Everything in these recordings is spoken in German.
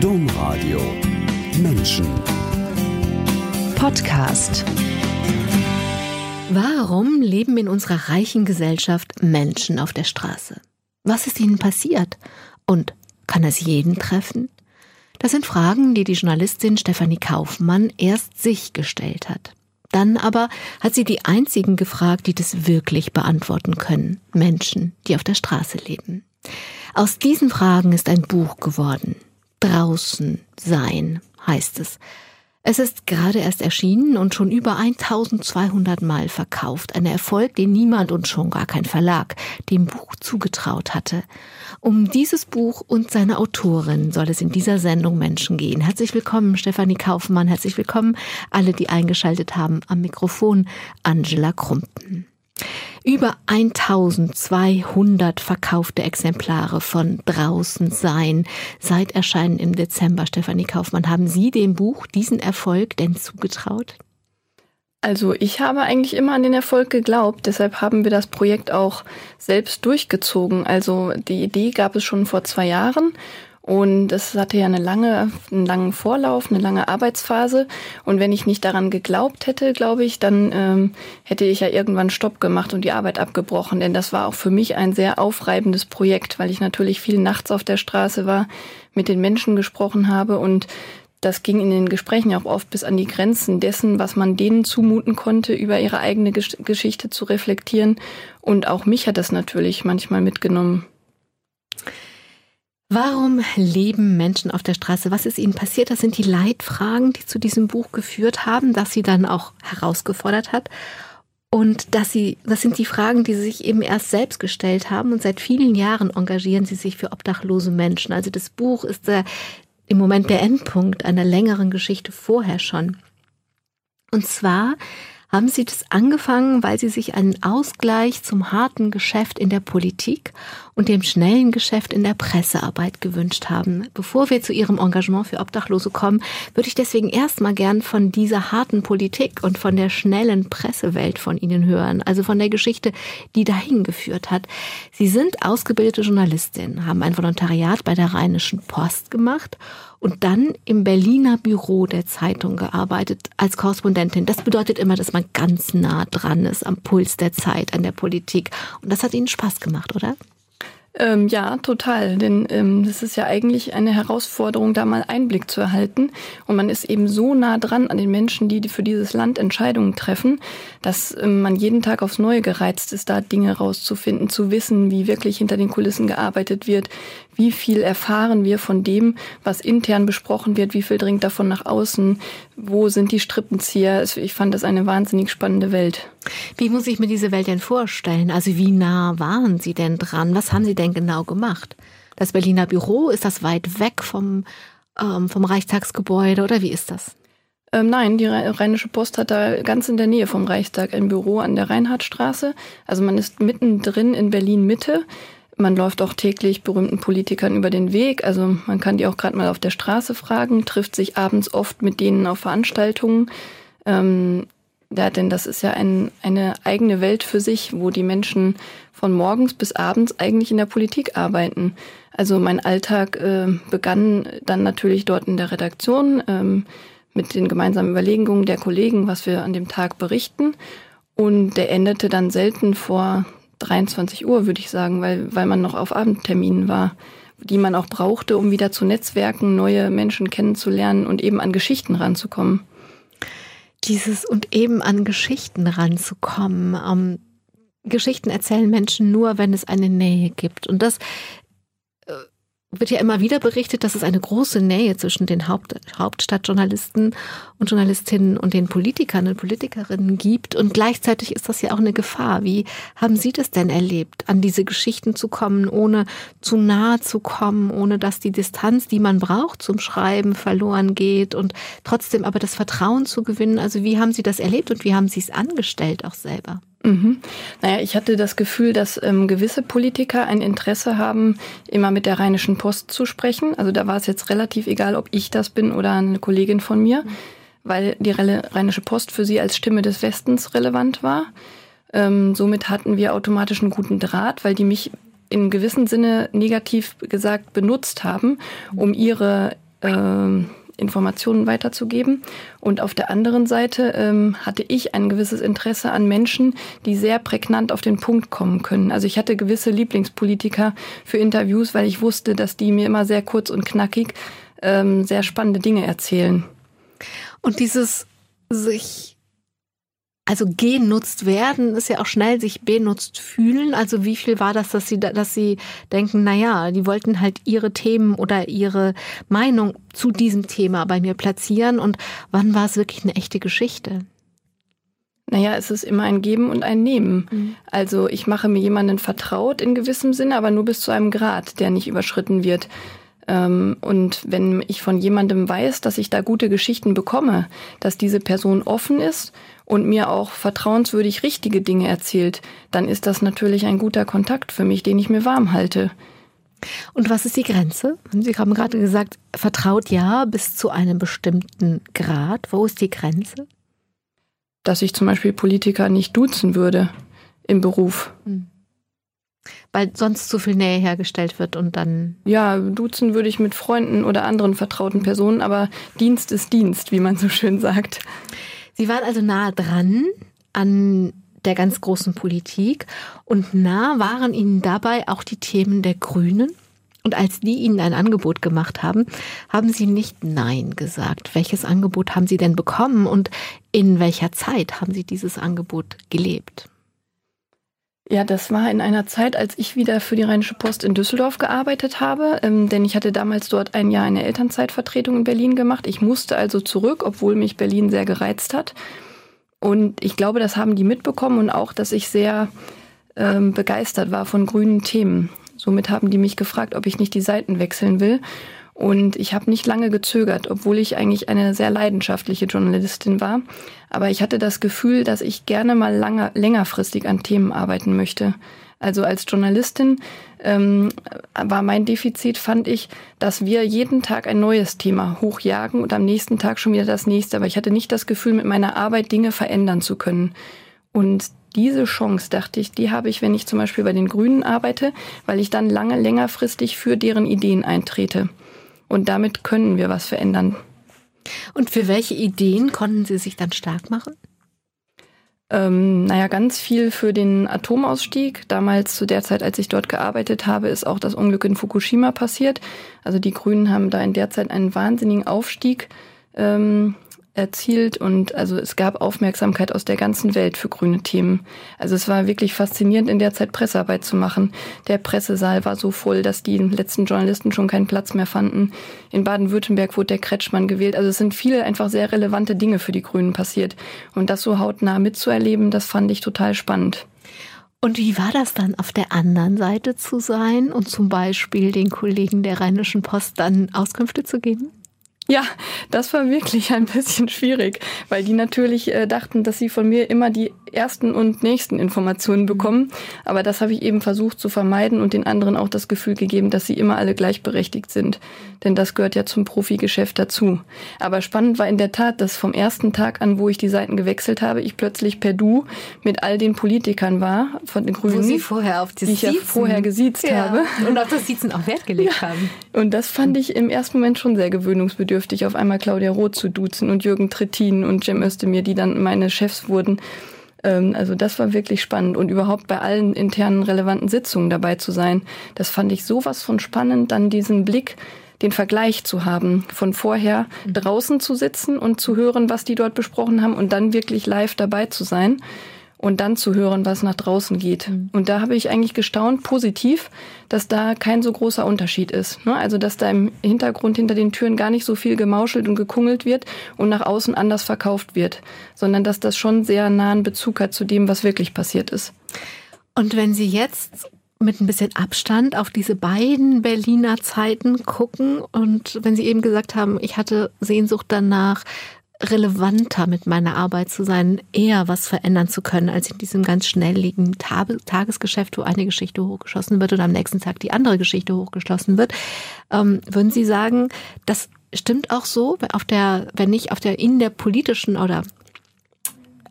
Domradio Menschen Podcast Warum leben in unserer reichen Gesellschaft Menschen auf der Straße? Was ist ihnen passiert? Und kann es jeden treffen? Das sind Fragen, die die Journalistin Stefanie Kaufmann erst sich gestellt hat. Dann aber hat sie die einzigen gefragt, die das wirklich beantworten können. Menschen, die auf der Straße leben. Aus diesen Fragen ist ein Buch geworden. Draußen sein heißt es. Es ist gerade erst erschienen und schon über 1200 Mal verkauft. Ein Erfolg, den niemand und schon gar kein Verlag dem Buch zugetraut hatte. Um dieses Buch und seine Autorin soll es in dieser Sendung Menschen gehen. Herzlich willkommen, Stefanie Kaufmann. Herzlich willkommen, alle, die eingeschaltet haben. Am Mikrofon Angela Krumpen. Über 1200 verkaufte Exemplare von Draußen sein seit Erscheinen im Dezember. Stefanie Kaufmann, haben Sie dem Buch diesen Erfolg denn zugetraut? Also ich habe eigentlich immer an den Erfolg geglaubt, deshalb haben wir das Projekt auch selbst durchgezogen. Also die Idee gab es schon vor zwei Jahren und es hatte ja eine lange, einen langen Vorlauf, eine lange Arbeitsphase. Und wenn ich nicht daran geglaubt hätte, glaube ich, dann ähm, hätte ich ja irgendwann Stopp gemacht und die Arbeit abgebrochen. Denn das war auch für mich ein sehr aufreibendes Projekt, weil ich natürlich viel nachts auf der Straße war, mit den Menschen gesprochen habe und das ging in den Gesprächen auch oft bis an die Grenzen dessen, was man denen zumuten konnte, über ihre eigene Geschichte zu reflektieren. Und auch mich hat das natürlich manchmal mitgenommen. Warum leben Menschen auf der Straße? Was ist ihnen passiert? Das sind die Leitfragen, die zu diesem Buch geführt haben, das sie dann auch herausgefordert hat. Und dass sie, das sind die Fragen, die sie sich eben erst selbst gestellt haben. Und seit vielen Jahren engagieren sie sich für obdachlose Menschen. Also das Buch ist äh, im Moment der Endpunkt einer längeren Geschichte vorher schon. Und zwar haben Sie das angefangen, weil Sie sich einen Ausgleich zum harten Geschäft in der Politik und dem schnellen Geschäft in der Pressearbeit gewünscht haben. Bevor wir zu Ihrem Engagement für Obdachlose kommen, würde ich deswegen erstmal gern von dieser harten Politik und von der schnellen Pressewelt von Ihnen hören, also von der Geschichte, die dahin geführt hat. Sie sind ausgebildete Journalistin, haben ein Volontariat bei der Rheinischen Post gemacht und dann im Berliner Büro der Zeitung gearbeitet als Korrespondentin. Das bedeutet immer, dass man ganz nah dran ist am Puls der Zeit, an der Politik. Und das hat Ihnen Spaß gemacht, oder? Ähm, ja, total. Denn ähm, das ist ja eigentlich eine Herausforderung, da mal Einblick zu erhalten. Und man ist eben so nah dran an den Menschen, die für dieses Land Entscheidungen treffen, dass ähm, man jeden Tag aufs Neue gereizt ist, da Dinge rauszufinden, zu wissen, wie wirklich hinter den Kulissen gearbeitet wird, wie viel erfahren wir von dem, was intern besprochen wird, wie viel dringt davon nach außen, wo sind die Strippenzieher. Ich fand das eine wahnsinnig spannende Welt. Wie muss ich mir diese Welt denn vorstellen? Also wie nah waren Sie denn dran? Was haben Sie denn genau gemacht? Das Berliner Büro, ist das weit weg vom, ähm, vom Reichstagsgebäude oder wie ist das? Ähm, nein, die Rheinische Post hat da ganz in der Nähe vom Reichstag ein Büro an der Reinhardtstraße. Also man ist mittendrin in Berlin Mitte. Man läuft auch täglich berühmten Politikern über den Weg. Also man kann die auch gerade mal auf der Straße fragen, trifft sich abends oft mit denen auf Veranstaltungen. Ähm, ja, denn das ist ja ein, eine eigene Welt für sich, wo die Menschen von morgens bis abends eigentlich in der Politik arbeiten. Also mein Alltag äh, begann dann natürlich dort in der Redaktion ähm, mit den gemeinsamen Überlegungen der Kollegen, was wir an dem Tag berichten. Und der endete dann selten vor 23 Uhr, würde ich sagen, weil, weil man noch auf Abendterminen war, die man auch brauchte, um wieder zu netzwerken, neue Menschen kennenzulernen und eben an Geschichten ranzukommen. Dieses und eben an Geschichten ranzukommen. Ähm, Geschichten erzählen Menschen nur, wenn es eine Nähe gibt. Und das wird ja immer wieder berichtet, dass es eine große Nähe zwischen den Haupt Hauptstadtjournalisten und Journalistinnen und den Politikern und Politikerinnen gibt. Und gleichzeitig ist das ja auch eine Gefahr. Wie haben Sie das denn erlebt, an diese Geschichten zu kommen, ohne zu nahe zu kommen, ohne dass die Distanz, die man braucht zum Schreiben, verloren geht und trotzdem aber das Vertrauen zu gewinnen? Also wie haben Sie das erlebt und wie haben Sie es angestellt auch selber? Mhm. Naja, ich hatte das Gefühl, dass ähm, gewisse Politiker ein Interesse haben, immer mit der Rheinischen Post zu sprechen. Also da war es jetzt relativ egal, ob ich das bin oder eine Kollegin von mir, mhm. weil die Rheinische Post für sie als Stimme des Westens relevant war. Ähm, somit hatten wir automatisch einen guten Draht, weil die mich in gewissem Sinne negativ gesagt benutzt haben, um ihre äh, Informationen weiterzugeben. Und auf der anderen Seite ähm, hatte ich ein gewisses Interesse an Menschen, die sehr prägnant auf den Punkt kommen können. Also ich hatte gewisse Lieblingspolitiker für Interviews, weil ich wusste, dass die mir immer sehr kurz und knackig ähm, sehr spannende Dinge erzählen. Und dieses sich also genutzt werden ist ja auch schnell sich benutzt fühlen. Also wie viel war das, dass sie, dass sie denken, na ja, die wollten halt ihre Themen oder ihre Meinung zu diesem Thema bei mir platzieren und wann war es wirklich eine echte Geschichte? Naja, es ist immer ein Geben und ein Nehmen. Mhm. Also ich mache mir jemanden vertraut in gewissem Sinne, aber nur bis zu einem Grad, der nicht überschritten wird. Ähm, und wenn ich von jemandem weiß, dass ich da gute Geschichten bekomme, dass diese Person offen ist und mir auch vertrauenswürdig richtige Dinge erzählt, dann ist das natürlich ein guter Kontakt für mich, den ich mir warm halte. Und was ist die Grenze? Sie haben gerade gesagt, vertraut ja bis zu einem bestimmten Grad. Wo ist die Grenze? Dass ich zum Beispiel Politiker nicht duzen würde im Beruf. Hm. Weil sonst zu viel Nähe hergestellt wird und dann. Ja, duzen würde ich mit Freunden oder anderen vertrauten Personen, aber Dienst ist Dienst, wie man so schön sagt. Sie waren also nah dran an der ganz großen Politik und nah waren Ihnen dabei auch die Themen der Grünen. Und als die Ihnen ein Angebot gemacht haben, haben Sie nicht Nein gesagt. Welches Angebot haben Sie denn bekommen und in welcher Zeit haben Sie dieses Angebot gelebt? Ja, das war in einer Zeit, als ich wieder für die Rheinische Post in Düsseldorf gearbeitet habe, ähm, denn ich hatte damals dort ein Jahr eine Elternzeitvertretung in Berlin gemacht. Ich musste also zurück, obwohl mich Berlin sehr gereizt hat. Und ich glaube, das haben die mitbekommen und auch, dass ich sehr ähm, begeistert war von grünen Themen. Somit haben die mich gefragt, ob ich nicht die Seiten wechseln will. Und ich habe nicht lange gezögert, obwohl ich eigentlich eine sehr leidenschaftliche Journalistin war. Aber ich hatte das Gefühl, dass ich gerne mal lange, längerfristig an Themen arbeiten möchte. Also als Journalistin ähm, war mein Defizit, fand ich, dass wir jeden Tag ein neues Thema hochjagen und am nächsten Tag schon wieder das nächste. Aber ich hatte nicht das Gefühl, mit meiner Arbeit Dinge verändern zu können. Und diese Chance, dachte ich, die habe ich, wenn ich zum Beispiel bei den Grünen arbeite, weil ich dann lange, längerfristig für deren Ideen eintrete. Und damit können wir was verändern. Und für welche Ideen konnten Sie sich dann stark machen? Ähm, naja, ganz viel für den Atomausstieg. Damals, zu der Zeit, als ich dort gearbeitet habe, ist auch das Unglück in Fukushima passiert. Also die Grünen haben da in der Zeit einen wahnsinnigen Aufstieg ähm, erzielt und also es gab Aufmerksamkeit aus der ganzen Welt für grüne Themen. Also es war wirklich faszinierend, in der Zeit Pressearbeit zu machen. Der Pressesaal war so voll, dass die letzten Journalisten schon keinen Platz mehr fanden. In Baden-Württemberg wurde der Kretschmann gewählt. Also es sind viele einfach sehr relevante Dinge für die Grünen passiert. Und das so hautnah mitzuerleben, das fand ich total spannend. Und wie war das dann auf der anderen Seite zu sein und zum Beispiel den Kollegen der Rheinischen Post dann Auskünfte zu geben? Ja, das war wirklich ein bisschen schwierig, weil die natürlich äh, dachten, dass sie von mir immer die ersten und nächsten Informationen mhm. bekommen. Aber das habe ich eben versucht zu vermeiden und den anderen auch das Gefühl gegeben, dass sie immer alle gleichberechtigt sind. Denn das gehört ja zum Profigeschäft dazu. Aber spannend war in der Tat, dass vom ersten Tag an, wo ich die Seiten gewechselt habe, ich plötzlich per Du mit all den Politikern war von den Grünen. Wo sie vorher auf das die ich ja vorher gesiezt ja. habe. Und auf das Siezen auch Wert gelegt ja. haben. Und das fand ich im ersten Moment schon sehr gewöhnungsbedürftig, auf einmal Claudia Roth zu duzen und Jürgen Trittin und Cem Özdemir, die dann meine Chefs wurden. Ähm, also das war wirklich spannend und überhaupt bei allen internen relevanten Sitzungen dabei zu sein. Das fand ich sowas von spannend, dann diesen Blick, den Vergleich zu haben, von vorher mhm. draußen zu sitzen und zu hören, was die dort besprochen haben und dann wirklich live dabei zu sein und dann zu hören, was nach draußen geht. Mhm. Und da habe ich eigentlich gestaunt, positiv, dass da kein so großer Unterschied ist. Ne? Also, dass da im Hintergrund hinter den Türen gar nicht so viel gemauschelt und gekungelt wird und nach außen anders verkauft wird, sondern dass das schon sehr nahen Bezug hat zu dem, was wirklich passiert ist. Und wenn Sie jetzt mit ein bisschen Abstand auf diese beiden Berliner Zeiten gucken und wenn Sie eben gesagt haben, ich hatte Sehnsucht danach, relevanter mit meiner Arbeit zu sein, eher was verändern zu können, als in diesem ganz schnelligen Tagesgeschäft, wo eine Geschichte hochgeschossen wird und am nächsten Tag die andere Geschichte hochgeschlossen wird. Ähm, würden Sie sagen, das stimmt auch so, auf der, wenn ich auf der, in der politischen oder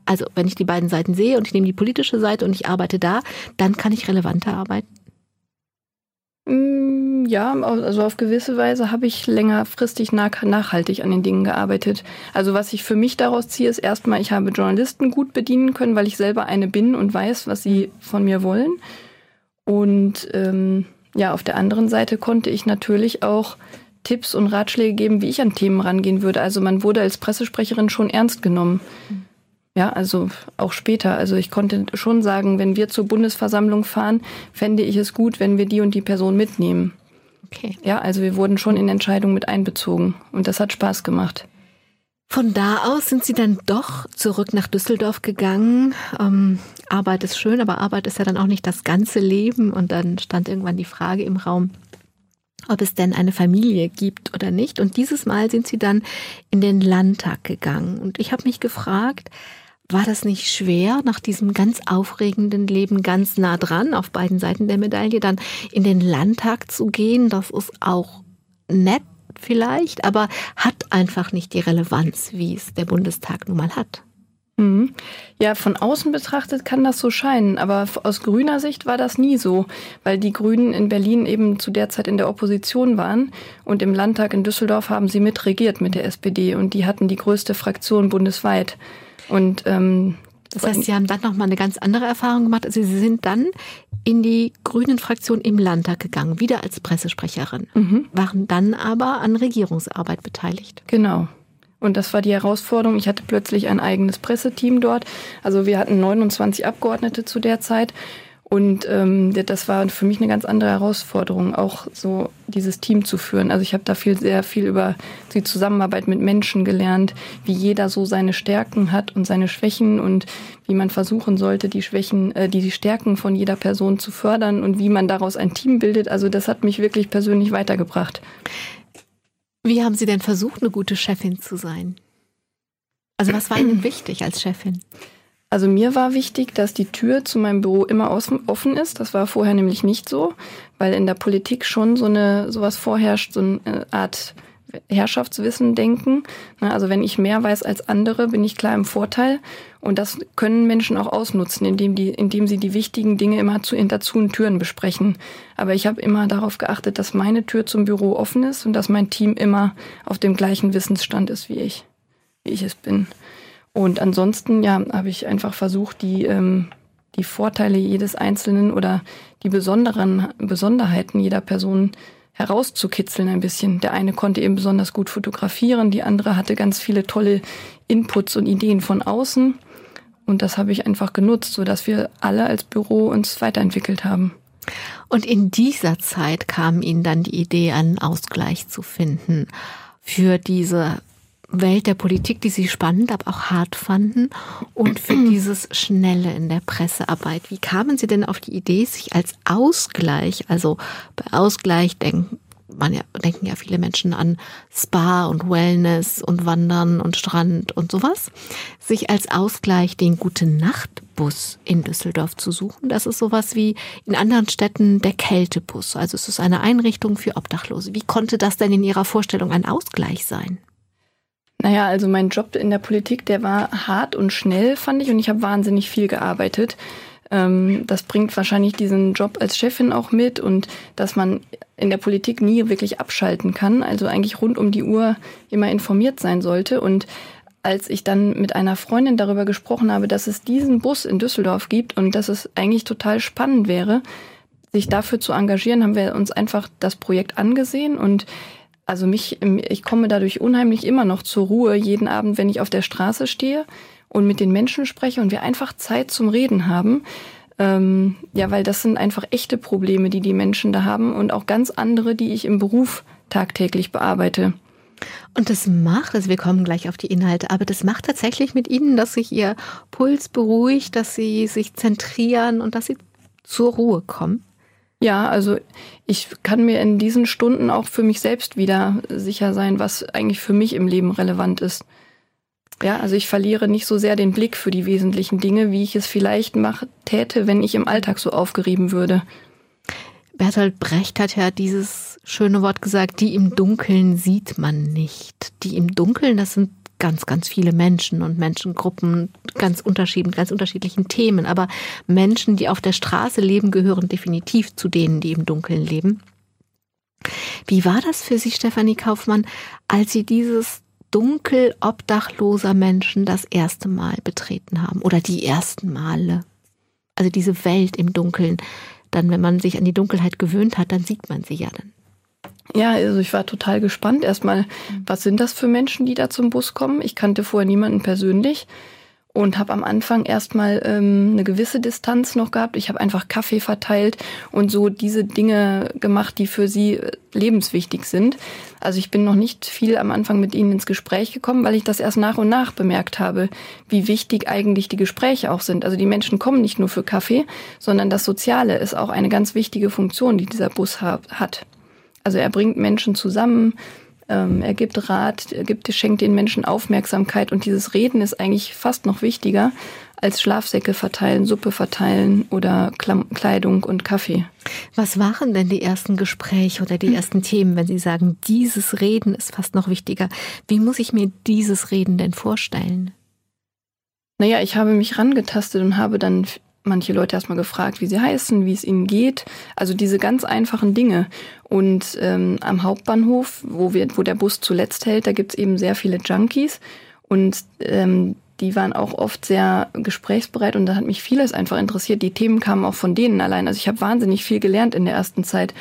also wenn ich die beiden Seiten sehe und ich nehme die politische Seite und ich arbeite da, dann kann ich relevanter arbeiten? Mm, Ja, also auf gewisse Weise habe ich längerfristig nachhaltig an den Dingen gearbeitet. Also was ich für mich daraus ziehe, ist erstmal, ich habe Journalisten gut bedienen können, weil ich selber eine bin und weiß, was sie von mir wollen. Und ähm, ja, auf der anderen Seite konnte ich natürlich auch Tipps und Ratschläge geben, wie ich an Themen rangehen würde. Also man wurde als Pressesprecherin schon ernst genommen. Ja, also auch später. Also ich konnte schon sagen, wenn wir zur Bundesversammlung fahren, fände ich es gut, wenn wir die und die Person mitnehmen. Okay. Ja, also wir wurden schon in Entscheidungen mit einbezogen und das hat Spaß gemacht. Von da aus sind Sie dann doch zurück nach Düsseldorf gegangen. Ähm, Arbeit ist schön, aber Arbeit ist ja dann auch nicht das ganze Leben. Und dann stand irgendwann die Frage im Raum, ob es denn eine Familie gibt oder nicht. Und dieses Mal sind Sie dann in den Landtag gegangen. Und ich habe mich gefragt, war das nicht schwer, nach diesem ganz aufregenden Leben ganz nah dran, auf beiden Seiten der Medaille, dann in den Landtag zu gehen? Das ist auch nett vielleicht, aber hat einfach nicht die Relevanz, wie es der Bundestag nun mal hat. Mhm. Ja, von außen betrachtet kann das so scheinen, aber aus grüner Sicht war das nie so, weil die Grünen in Berlin eben zu der Zeit in der Opposition waren und im Landtag in Düsseldorf haben sie mitregiert mit der SPD und die hatten die größte Fraktion bundesweit. Und ähm, das heißt, Sie haben dann nochmal eine ganz andere Erfahrung gemacht. Also Sie sind dann in die Grünen-Fraktion im Landtag gegangen, wieder als Pressesprecherin, mhm. waren dann aber an Regierungsarbeit beteiligt. Genau. Und das war die Herausforderung. Ich hatte plötzlich ein eigenes Presseteam dort. Also wir hatten 29 Abgeordnete zu der Zeit und ähm, das war für mich eine ganz andere Herausforderung, auch so dieses Team zu führen. Also ich habe da viel, sehr viel über die Zusammenarbeit mit Menschen gelernt, wie jeder so seine Stärken hat und seine Schwächen und wie man versuchen sollte, die Schwächen, äh, die, die Stärken von jeder Person zu fördern und wie man daraus ein Team bildet. Also das hat mich wirklich persönlich weitergebracht. Wie haben Sie denn versucht, eine gute Chefin zu sein? Also was war Ihnen wichtig als Chefin? Also mir war wichtig, dass die Tür zu meinem Büro immer offen ist. Das war vorher nämlich nicht so, weil in der Politik schon so eine sowas vorherrscht, so eine Art Herrschaftswissen denken. Also wenn ich mehr weiß als andere, bin ich klar im Vorteil. Und das können Menschen auch ausnutzen, indem, die, indem sie die wichtigen Dinge immer zu hinter zu Türen besprechen. Aber ich habe immer darauf geachtet, dass meine Tür zum Büro offen ist und dass mein Team immer auf dem gleichen Wissensstand ist wie ich, wie ich es bin. Und ansonsten, ja, habe ich einfach versucht, die, ähm, die Vorteile jedes Einzelnen oder die besonderen Besonderheiten jeder Person herauszukitzeln ein bisschen. Der eine konnte eben besonders gut fotografieren, die andere hatte ganz viele tolle Inputs und Ideen von außen. Und das habe ich einfach genutzt, so dass wir alle als Büro uns weiterentwickelt haben. Und in dieser Zeit kam Ihnen dann die Idee, einen Ausgleich zu finden für diese Welt der Politik, die Sie spannend, aber auch hart fanden und für dieses Schnelle in der Pressearbeit. Wie kamen Sie denn auf die Idee, sich als Ausgleich, also bei Ausgleich denken, man ja, denken ja viele Menschen an Spa und Wellness und Wandern und Strand und sowas, sich als Ausgleich den guten Nachtbus in Düsseldorf zu suchen. Das ist sowas wie in anderen Städten der Kältebus. Also es ist eine Einrichtung für Obdachlose. Wie konnte das denn in Ihrer Vorstellung ein Ausgleich sein? Naja, also mein Job in der Politik, der war hart und schnell, fand ich, und ich habe wahnsinnig viel gearbeitet. Ähm, das bringt wahrscheinlich diesen Job als Chefin auch mit und dass man in der Politik nie wirklich abschalten kann, also eigentlich rund um die Uhr immer informiert sein sollte. Und als ich dann mit einer Freundin darüber gesprochen habe, dass es diesen Bus in Düsseldorf gibt und dass es eigentlich total spannend wäre, sich dafür zu engagieren, haben wir uns einfach das Projekt angesehen und also mich, ich komme dadurch unheimlich immer noch zur Ruhe jeden Abend, wenn ich auf der Straße stehe und mit den Menschen spreche und wir einfach Zeit zum Reden haben. Ähm, ja, weil das sind einfach echte Probleme, die die Menschen da haben und auch ganz andere, die ich im Beruf tagtäglich bearbeite. Und das macht, also wir kommen gleich auf die Inhalte, aber das macht tatsächlich mit Ihnen, dass sich Ihr Puls beruhigt, dass Sie sich zentrieren und dass Sie zur Ruhe kommen? Ja, also ich kann mir in diesen Stunden auch für mich selbst wieder sicher sein, was eigentlich für mich im Leben relevant ist. Ja, also ich verliere nicht so sehr den Blick für die wesentlichen Dinge, wie ich es vielleicht mach, täte, wenn ich im Alltag so aufgerieben würde. Bertolt Brecht hat ja dieses schöne Wort gesagt, die im Dunkeln sieht man nicht. Die im Dunkeln, das sind ganz, ganz viele Menschen und Menschengruppen, ganz unterschiedlichen, ganz unterschiedlichen Themen. Aber Menschen, die auf der Straße leben, gehören definitiv zu denen, die im Dunkeln leben. Wie war das für Sie, Stefanie Kaufmann, als Sie dieses Dunkel obdachloser Menschen das erste Mal betreten haben oder die ersten Male? Also diese Welt im Dunkeln. Dann, wenn man sich an die Dunkelheit gewöhnt hat, dann sieht man sie ja dann. Ja, also ich war total gespannt. Erstmal, was sind das für Menschen, die da zum Bus kommen? Ich kannte vorher niemanden persönlich und habe am Anfang erstmal ähm, eine gewisse Distanz noch gehabt. Ich habe einfach Kaffee verteilt und so diese Dinge gemacht, die für sie äh, lebenswichtig sind. Also ich bin noch nicht viel am Anfang mit ihnen ins Gespräch gekommen, weil ich das erst nach und nach bemerkt habe, wie wichtig eigentlich die Gespräche auch sind. Also die Menschen kommen nicht nur für Kaffee, sondern das Soziale ist auch eine ganz wichtige Funktion, die dieser Bus hat. Also er bringt Menschen zusammen, ähm, er gibt Rat, er gibt, schenkt den Menschen Aufmerksamkeit und dieses Reden ist eigentlich fast noch wichtiger als Schlafsäcke verteilen, Suppe verteilen oder Kleidung und Kaffee. Was waren denn die ersten Gespräche oder die ersten Themen, wenn Sie sagen, dieses Reden ist fast noch wichtiger? Wie muss ich mir dieses Reden denn vorstellen? Naja, ich habe mich rangetastet und habe dann manche Leute erstmal gefragt, wie sie heißen, wie es ihnen geht. Also diese ganz einfachen Dinge. Und ähm, am Hauptbahnhof, wo, wir, wo der Bus zuletzt hält, da gibt's eben sehr viele Junkies. Und ähm, die waren auch oft sehr gesprächsbereit und da hat mich vieles einfach interessiert. Die Themen kamen auch von denen allein. Also ich habe wahnsinnig viel gelernt in der ersten Zeit.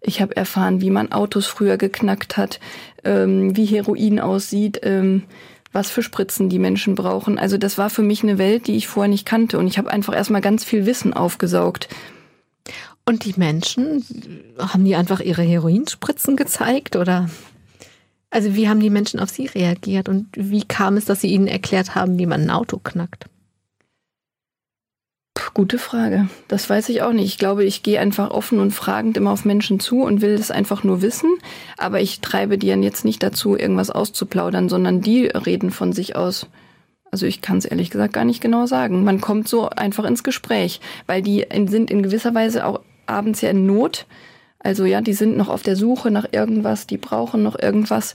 Ich habe erfahren, wie man Autos früher geknackt hat, ähm, wie Heroin aussieht, ähm, was für Spritzen die Menschen brauchen. Also das war für mich eine Welt, die ich vorher nicht kannte und ich habe einfach erstmal ganz viel Wissen aufgesaugt. Und die Menschen, haben die einfach ihre Heroinspritzen gezeigt oder? Also wie haben die Menschen auf sie reagiert und wie kam es, dass sie ihnen erklärt haben, wie man ein Auto knackt? Gute Frage. Das weiß ich auch nicht. Ich glaube, ich gehe einfach offen und fragend immer auf Menschen zu und will es einfach nur wissen. Aber ich treibe die dann jetzt nicht dazu, irgendwas auszuplaudern, sondern die reden von sich aus. Also ich kann es ehrlich gesagt gar nicht genau sagen. Man kommt so einfach ins Gespräch, weil die sind in gewisser Weise auch abends ja in Not. Also ja, die sind noch auf der Suche nach irgendwas, die brauchen noch irgendwas.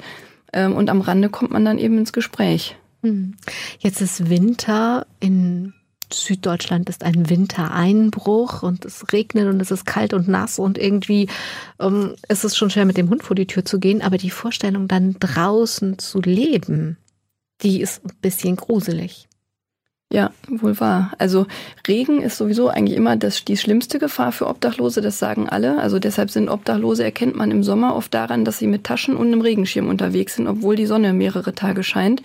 Ähm, und am Rande kommt man dann eben ins Gespräch. Hm. Jetzt ist Winter in Süddeutschland ist ein Wintereinbruch und es regnet und es ist kalt und nass und irgendwie ähm, ist es schon schwer mit dem Hund vor die Tür zu gehen, aber die Vorstellung dann draußen zu leben, die ist ein bisschen gruselig. Ja, wohl wahr. Also Regen ist sowieso eigentlich immer das, die schlimmste Gefahr für Obdachlose, das sagen alle. Also deshalb sind Obdachlose, erkennt man im Sommer oft daran, dass sie mit Taschen und einem Regenschirm unterwegs sind, obwohl die Sonne mehrere Tage scheint.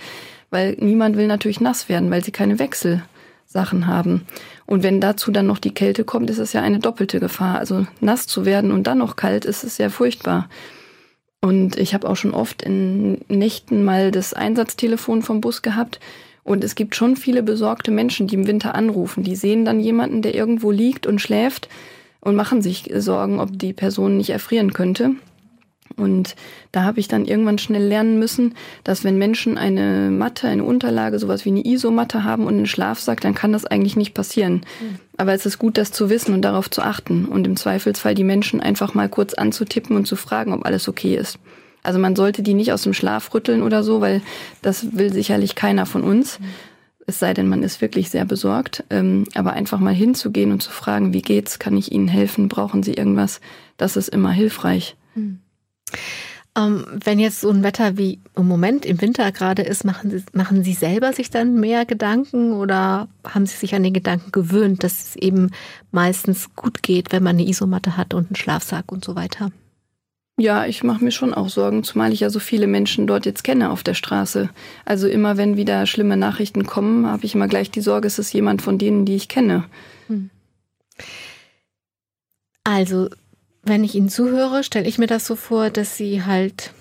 Weil niemand will natürlich nass werden, weil sie keine Wechsel Sachen haben. Und wenn dazu dann noch die Kälte kommt, ist es ja eine doppelte Gefahr. Also nass zu werden und dann noch kalt, ist es sehr furchtbar. Und ich habe auch schon oft in Nächten mal das Einsatztelefon vom Bus gehabt. Und es gibt schon viele besorgte Menschen, die im Winter anrufen. Die sehen dann jemanden, der irgendwo liegt und schläft und machen sich Sorgen, ob die Person nicht erfrieren könnte. Und da habe ich dann irgendwann schnell lernen müssen, dass wenn Menschen eine Matte, eine Unterlage, sowas wie eine Isomatte haben und einen Schlafsack, dann kann das eigentlich nicht passieren. Mhm. Aber es ist gut, das zu wissen und darauf zu achten und im Zweifelsfall die Menschen einfach mal kurz anzutippen und zu fragen, ob alles okay ist. Also man sollte die nicht aus dem Schlaf rütteln oder so, weil das will sicherlich keiner von uns. Mhm. Es sei denn, man ist wirklich sehr besorgt. Ähm, aber einfach mal hinzugehen und zu fragen, wie geht's, kann ich Ihnen helfen, brauchen Sie irgendwas, das ist immer hilfreich. Mhm. Ähm, wenn jetzt so ein Wetter wie im Moment im Winter gerade ist, machen Sie, machen Sie selber sich dann mehr Gedanken oder haben Sie sich an den Gedanken gewöhnt, dass es eben meistens gut geht, wenn man eine Isomatte hat und einen Schlafsack und so weiter? Ja, ich mache mir schon auch Sorgen, zumal ich ja so viele Menschen dort jetzt kenne auf der Straße. Also immer wenn wieder schlimme Nachrichten kommen, habe ich immer gleich die Sorge, es ist jemand von denen, die ich kenne. Hm. Also wenn ich Ihnen zuhöre, stelle ich mir das so vor, dass Sie halt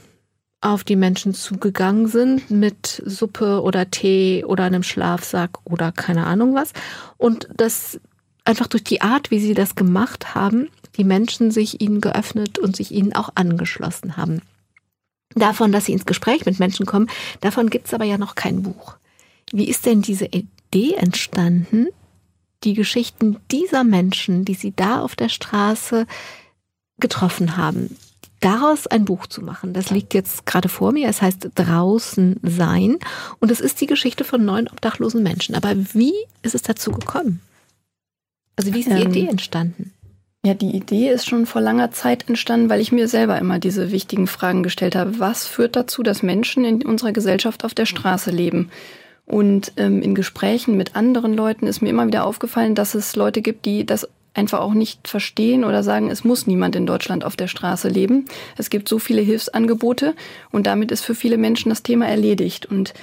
auf die Menschen zugegangen sind mit Suppe oder Tee oder einem Schlafsack oder keine Ahnung was. Und dass einfach durch die Art, wie Sie das gemacht haben, die Menschen sich Ihnen geöffnet und sich Ihnen auch angeschlossen haben. Davon, dass Sie ins Gespräch mit Menschen kommen, davon gibt es aber ja noch kein Buch. Wie ist denn diese Idee entstanden, die Geschichten dieser Menschen, die Sie da auf der Straße getroffen haben, daraus ein Buch zu machen. Das liegt jetzt gerade vor mir. Es heißt Draußen sein. Und es ist die Geschichte von neun obdachlosen Menschen. Aber wie ist es dazu gekommen? Also wie ist die ähm, Idee entstanden? Ja, die Idee ist schon vor langer Zeit entstanden, weil ich mir selber immer diese wichtigen Fragen gestellt habe. Was führt dazu, dass Menschen in unserer Gesellschaft auf der Straße leben? Und ähm, in Gesprächen mit anderen Leuten ist mir immer wieder aufgefallen, dass es Leute gibt, die das einfach auch nicht verstehen oder sagen, es muss niemand in Deutschland auf der Straße leben. Es gibt so viele Hilfsangebote und damit ist für viele Menschen das Thema erledigt. Und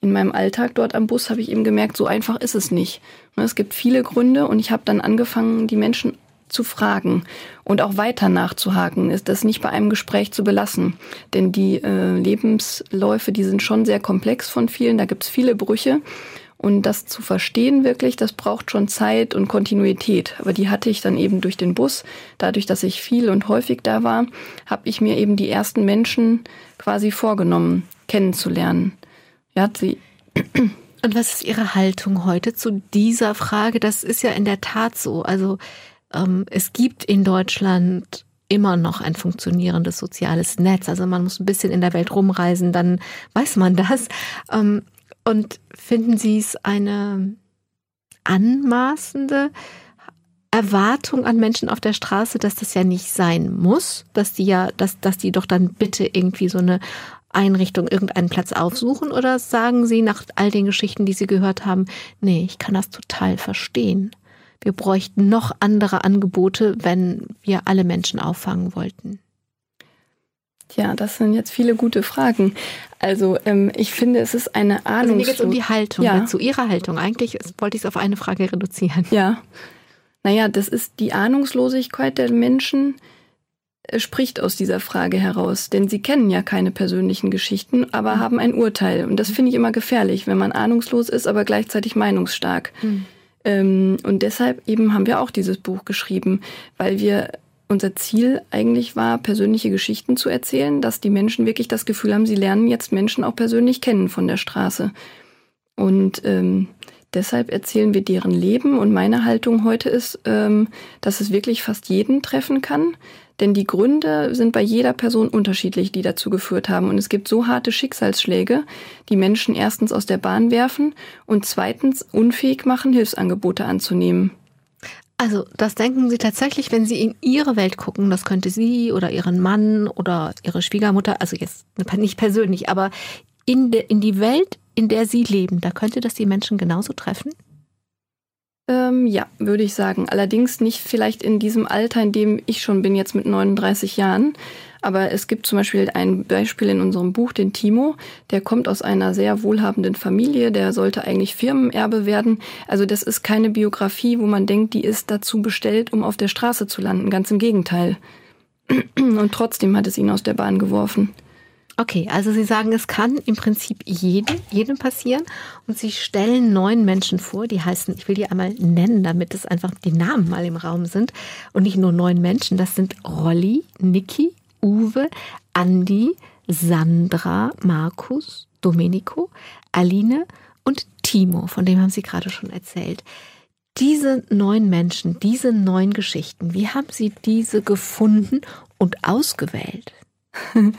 in meinem Alltag dort am Bus habe ich eben gemerkt, so einfach ist es nicht. Es gibt viele Gründe und ich habe dann angefangen, die Menschen zu fragen und auch weiter nachzuhaken, ist das nicht bei einem Gespräch zu belassen. Denn die äh, Lebensläufe, die sind schon sehr komplex von vielen, da gibt es viele Brüche. Und das zu verstehen wirklich, das braucht schon Zeit und Kontinuität. Aber die hatte ich dann eben durch den Bus. Dadurch, dass ich viel und häufig da war, habe ich mir eben die ersten Menschen quasi vorgenommen, kennenzulernen. Ja, sie und was ist Ihre Haltung heute zu dieser Frage? Das ist ja in der Tat so. Also ähm, es gibt in Deutschland immer noch ein funktionierendes soziales Netz. Also man muss ein bisschen in der Welt rumreisen, dann weiß man das. Ähm, und finden Sie es eine anmaßende Erwartung an Menschen auf der Straße, dass das ja nicht sein muss, dass die ja, dass, dass die doch dann bitte irgendwie so eine Einrichtung, irgendeinen Platz aufsuchen? Oder sagen Sie nach all den Geschichten, die Sie gehört haben, nee, ich kann das total verstehen wir bräuchten noch andere Angebote, wenn wir alle Menschen auffangen wollten? Ja, das sind jetzt viele gute Fragen. Also ähm, ich finde, es ist eine Ahnung. Also mir geht es um die Haltung, ja. zu Ihrer Haltung. Eigentlich wollte ich es auf eine Frage reduzieren. Ja. Naja, das ist die Ahnungslosigkeit der Menschen, äh, spricht aus dieser Frage heraus. Denn sie kennen ja keine persönlichen Geschichten, aber mhm. haben ein Urteil. Und das finde ich immer gefährlich, wenn man ahnungslos ist, aber gleichzeitig meinungsstark. Mhm. Ähm, und deshalb eben haben wir auch dieses Buch geschrieben, weil wir unser Ziel eigentlich war, persönliche Geschichten zu erzählen, dass die Menschen wirklich das Gefühl haben, sie lernen jetzt Menschen auch persönlich kennen von der Straße. Und ähm, deshalb erzählen wir deren Leben. Und meine Haltung heute ist, ähm, dass es wirklich fast jeden treffen kann. Denn die Gründe sind bei jeder Person unterschiedlich, die dazu geführt haben. Und es gibt so harte Schicksalsschläge, die Menschen erstens aus der Bahn werfen und zweitens unfähig machen, Hilfsangebote anzunehmen. Also das denken Sie tatsächlich, wenn Sie in Ihre Welt gucken, das könnte Sie oder Ihren Mann oder Ihre Schwiegermutter, also jetzt nicht persönlich, aber in, de, in die Welt, in der Sie leben, da könnte das die Menschen genauso treffen? Ähm, ja, würde ich sagen. Allerdings nicht vielleicht in diesem Alter, in dem ich schon bin, jetzt mit 39 Jahren. Aber es gibt zum Beispiel ein Beispiel in unserem Buch, den Timo. Der kommt aus einer sehr wohlhabenden Familie. Der sollte eigentlich Firmenerbe werden. Also das ist keine Biografie, wo man denkt, die ist dazu bestellt, um auf der Straße zu landen. Ganz im Gegenteil. Und trotzdem hat es ihn aus der Bahn geworfen. Okay, also Sie sagen, es kann im Prinzip jedem, jedem passieren. Und Sie stellen neun Menschen vor, die heißen, ich will die einmal nennen, damit es einfach die Namen mal im Raum sind. Und nicht nur neun Menschen, das sind Rolli, Niki, Uwe, Andi, Sandra, Markus, Domenico, Aline und Timo, von dem haben Sie gerade schon erzählt. Diese neun Menschen, diese neun Geschichten, wie haben Sie diese gefunden und ausgewählt?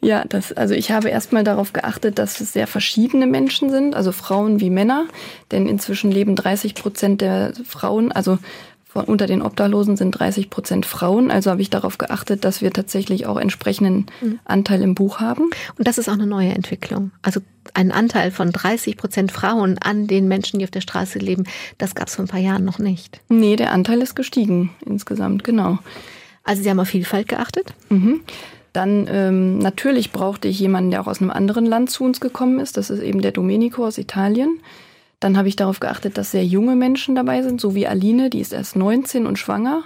Ja, das, also ich habe erstmal darauf geachtet, dass es sehr verschiedene Menschen sind, also Frauen wie Männer, denn inzwischen leben 30 Prozent der Frauen, also von, unter den Obdachlosen sind 30 Prozent Frauen. Also habe ich darauf geachtet, dass wir tatsächlich auch entsprechenden mhm. Anteil im Buch haben. Und das ist auch eine neue Entwicklung. Also ein Anteil von 30 Prozent Frauen an den Menschen, die auf der Straße leben, das gab es vor ein paar Jahren noch nicht. Nee, der Anteil ist gestiegen insgesamt, genau. Also Sie haben auf Vielfalt geachtet? Mhm. Dann ähm, natürlich brauchte ich jemanden, der auch aus einem anderen Land zu uns gekommen ist. Das ist eben der Domenico aus Italien. Dann habe ich darauf geachtet, dass sehr junge Menschen dabei sind, so wie Aline, die ist erst 19 und schwanger.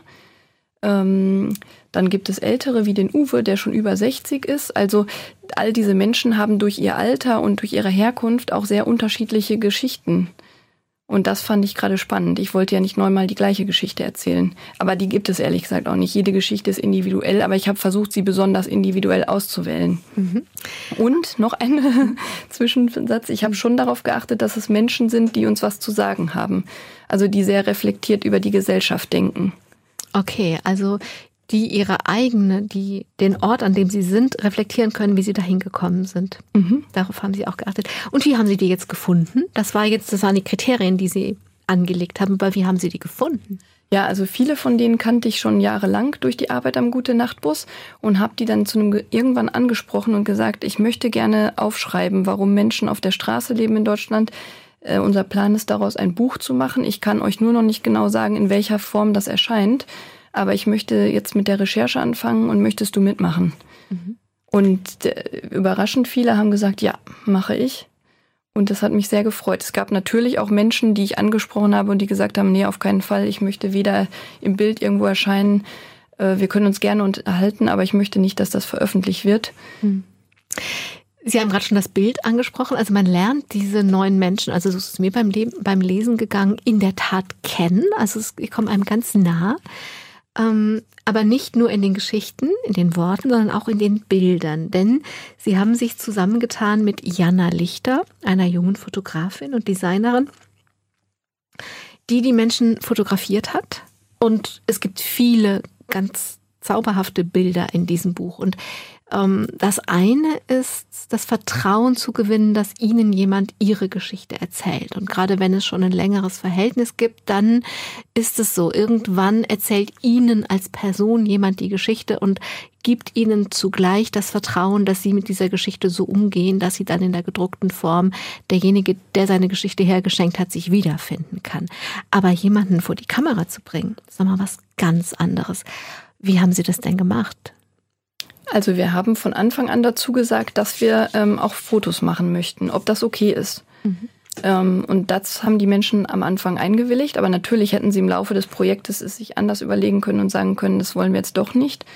Ähm, dann gibt es Ältere wie den Uwe, der schon über 60 ist. Also all diese Menschen haben durch ihr Alter und durch ihre Herkunft auch sehr unterschiedliche Geschichten. Und das fand ich gerade spannend. Ich wollte ja nicht neunmal die gleiche Geschichte erzählen. Aber die gibt es ehrlich gesagt auch nicht. Jede Geschichte ist individuell, aber ich habe versucht, sie besonders individuell auszuwählen. Mhm. Und noch ein Zwischensatz. Ich habe schon darauf geachtet, dass es Menschen sind, die uns was zu sagen haben. Also die sehr reflektiert über die Gesellschaft denken. Okay, also die ihre eigene, die den Ort, an dem sie sind, reflektieren können, wie sie dahin gekommen sind. Mhm. Darauf haben sie auch geachtet. Und wie haben sie die jetzt gefunden? Das war jetzt, das waren die Kriterien, die sie angelegt haben, aber wie haben sie die gefunden? Ja, also viele von denen kannte ich schon jahrelang durch die Arbeit am Gute Nachtbus und habe die dann zu einem irgendwann angesprochen und gesagt, ich möchte gerne aufschreiben, warum Menschen auf der Straße leben in Deutschland. Äh, unser Plan ist daraus ein Buch zu machen. Ich kann euch nur noch nicht genau sagen, in welcher Form das erscheint, aber ich möchte jetzt mit der Recherche anfangen und möchtest du mitmachen? Mhm. Und äh, überraschend viele haben gesagt, ja, mache ich. Und das hat mich sehr gefreut. Es gab natürlich auch Menschen, die ich angesprochen habe und die gesagt haben, nee, auf keinen Fall, ich möchte weder im Bild irgendwo erscheinen, äh, wir können uns gerne unterhalten, aber ich möchte nicht, dass das veröffentlicht wird. Hm. Sie haben gerade schon das Bild angesprochen. Also man lernt diese neuen Menschen, also so ist es mir beim, Leben, beim Lesen gegangen, in der Tat kennen. Also es, ich komme einem ganz nah. Ähm, aber nicht nur in den Geschichten, in den Worten, sondern auch in den Bildern. Denn sie haben sich zusammengetan mit Jana Lichter, einer jungen Fotografin und Designerin, die die Menschen fotografiert hat. Und es gibt viele ganz zauberhafte Bilder in diesem Buch. Und das eine ist, das Vertrauen zu gewinnen, dass ihnen jemand ihre Geschichte erzählt. Und gerade wenn es schon ein längeres Verhältnis gibt, dann ist es so, irgendwann erzählt ihnen als Person jemand die Geschichte und gibt ihnen zugleich das Vertrauen, dass sie mit dieser Geschichte so umgehen, dass sie dann in der gedruckten Form derjenige, der seine Geschichte hergeschenkt hat, sich wiederfinden kann. Aber jemanden vor die Kamera zu bringen, ist nochmal was ganz anderes. Wie haben Sie das denn gemacht? Also wir haben von Anfang an dazu gesagt, dass wir ähm, auch Fotos machen möchten, ob das okay ist. Mhm. Ähm, und das haben die Menschen am Anfang eingewilligt, aber natürlich hätten sie im Laufe des Projektes es sich anders überlegen können und sagen können, das wollen wir jetzt doch nicht.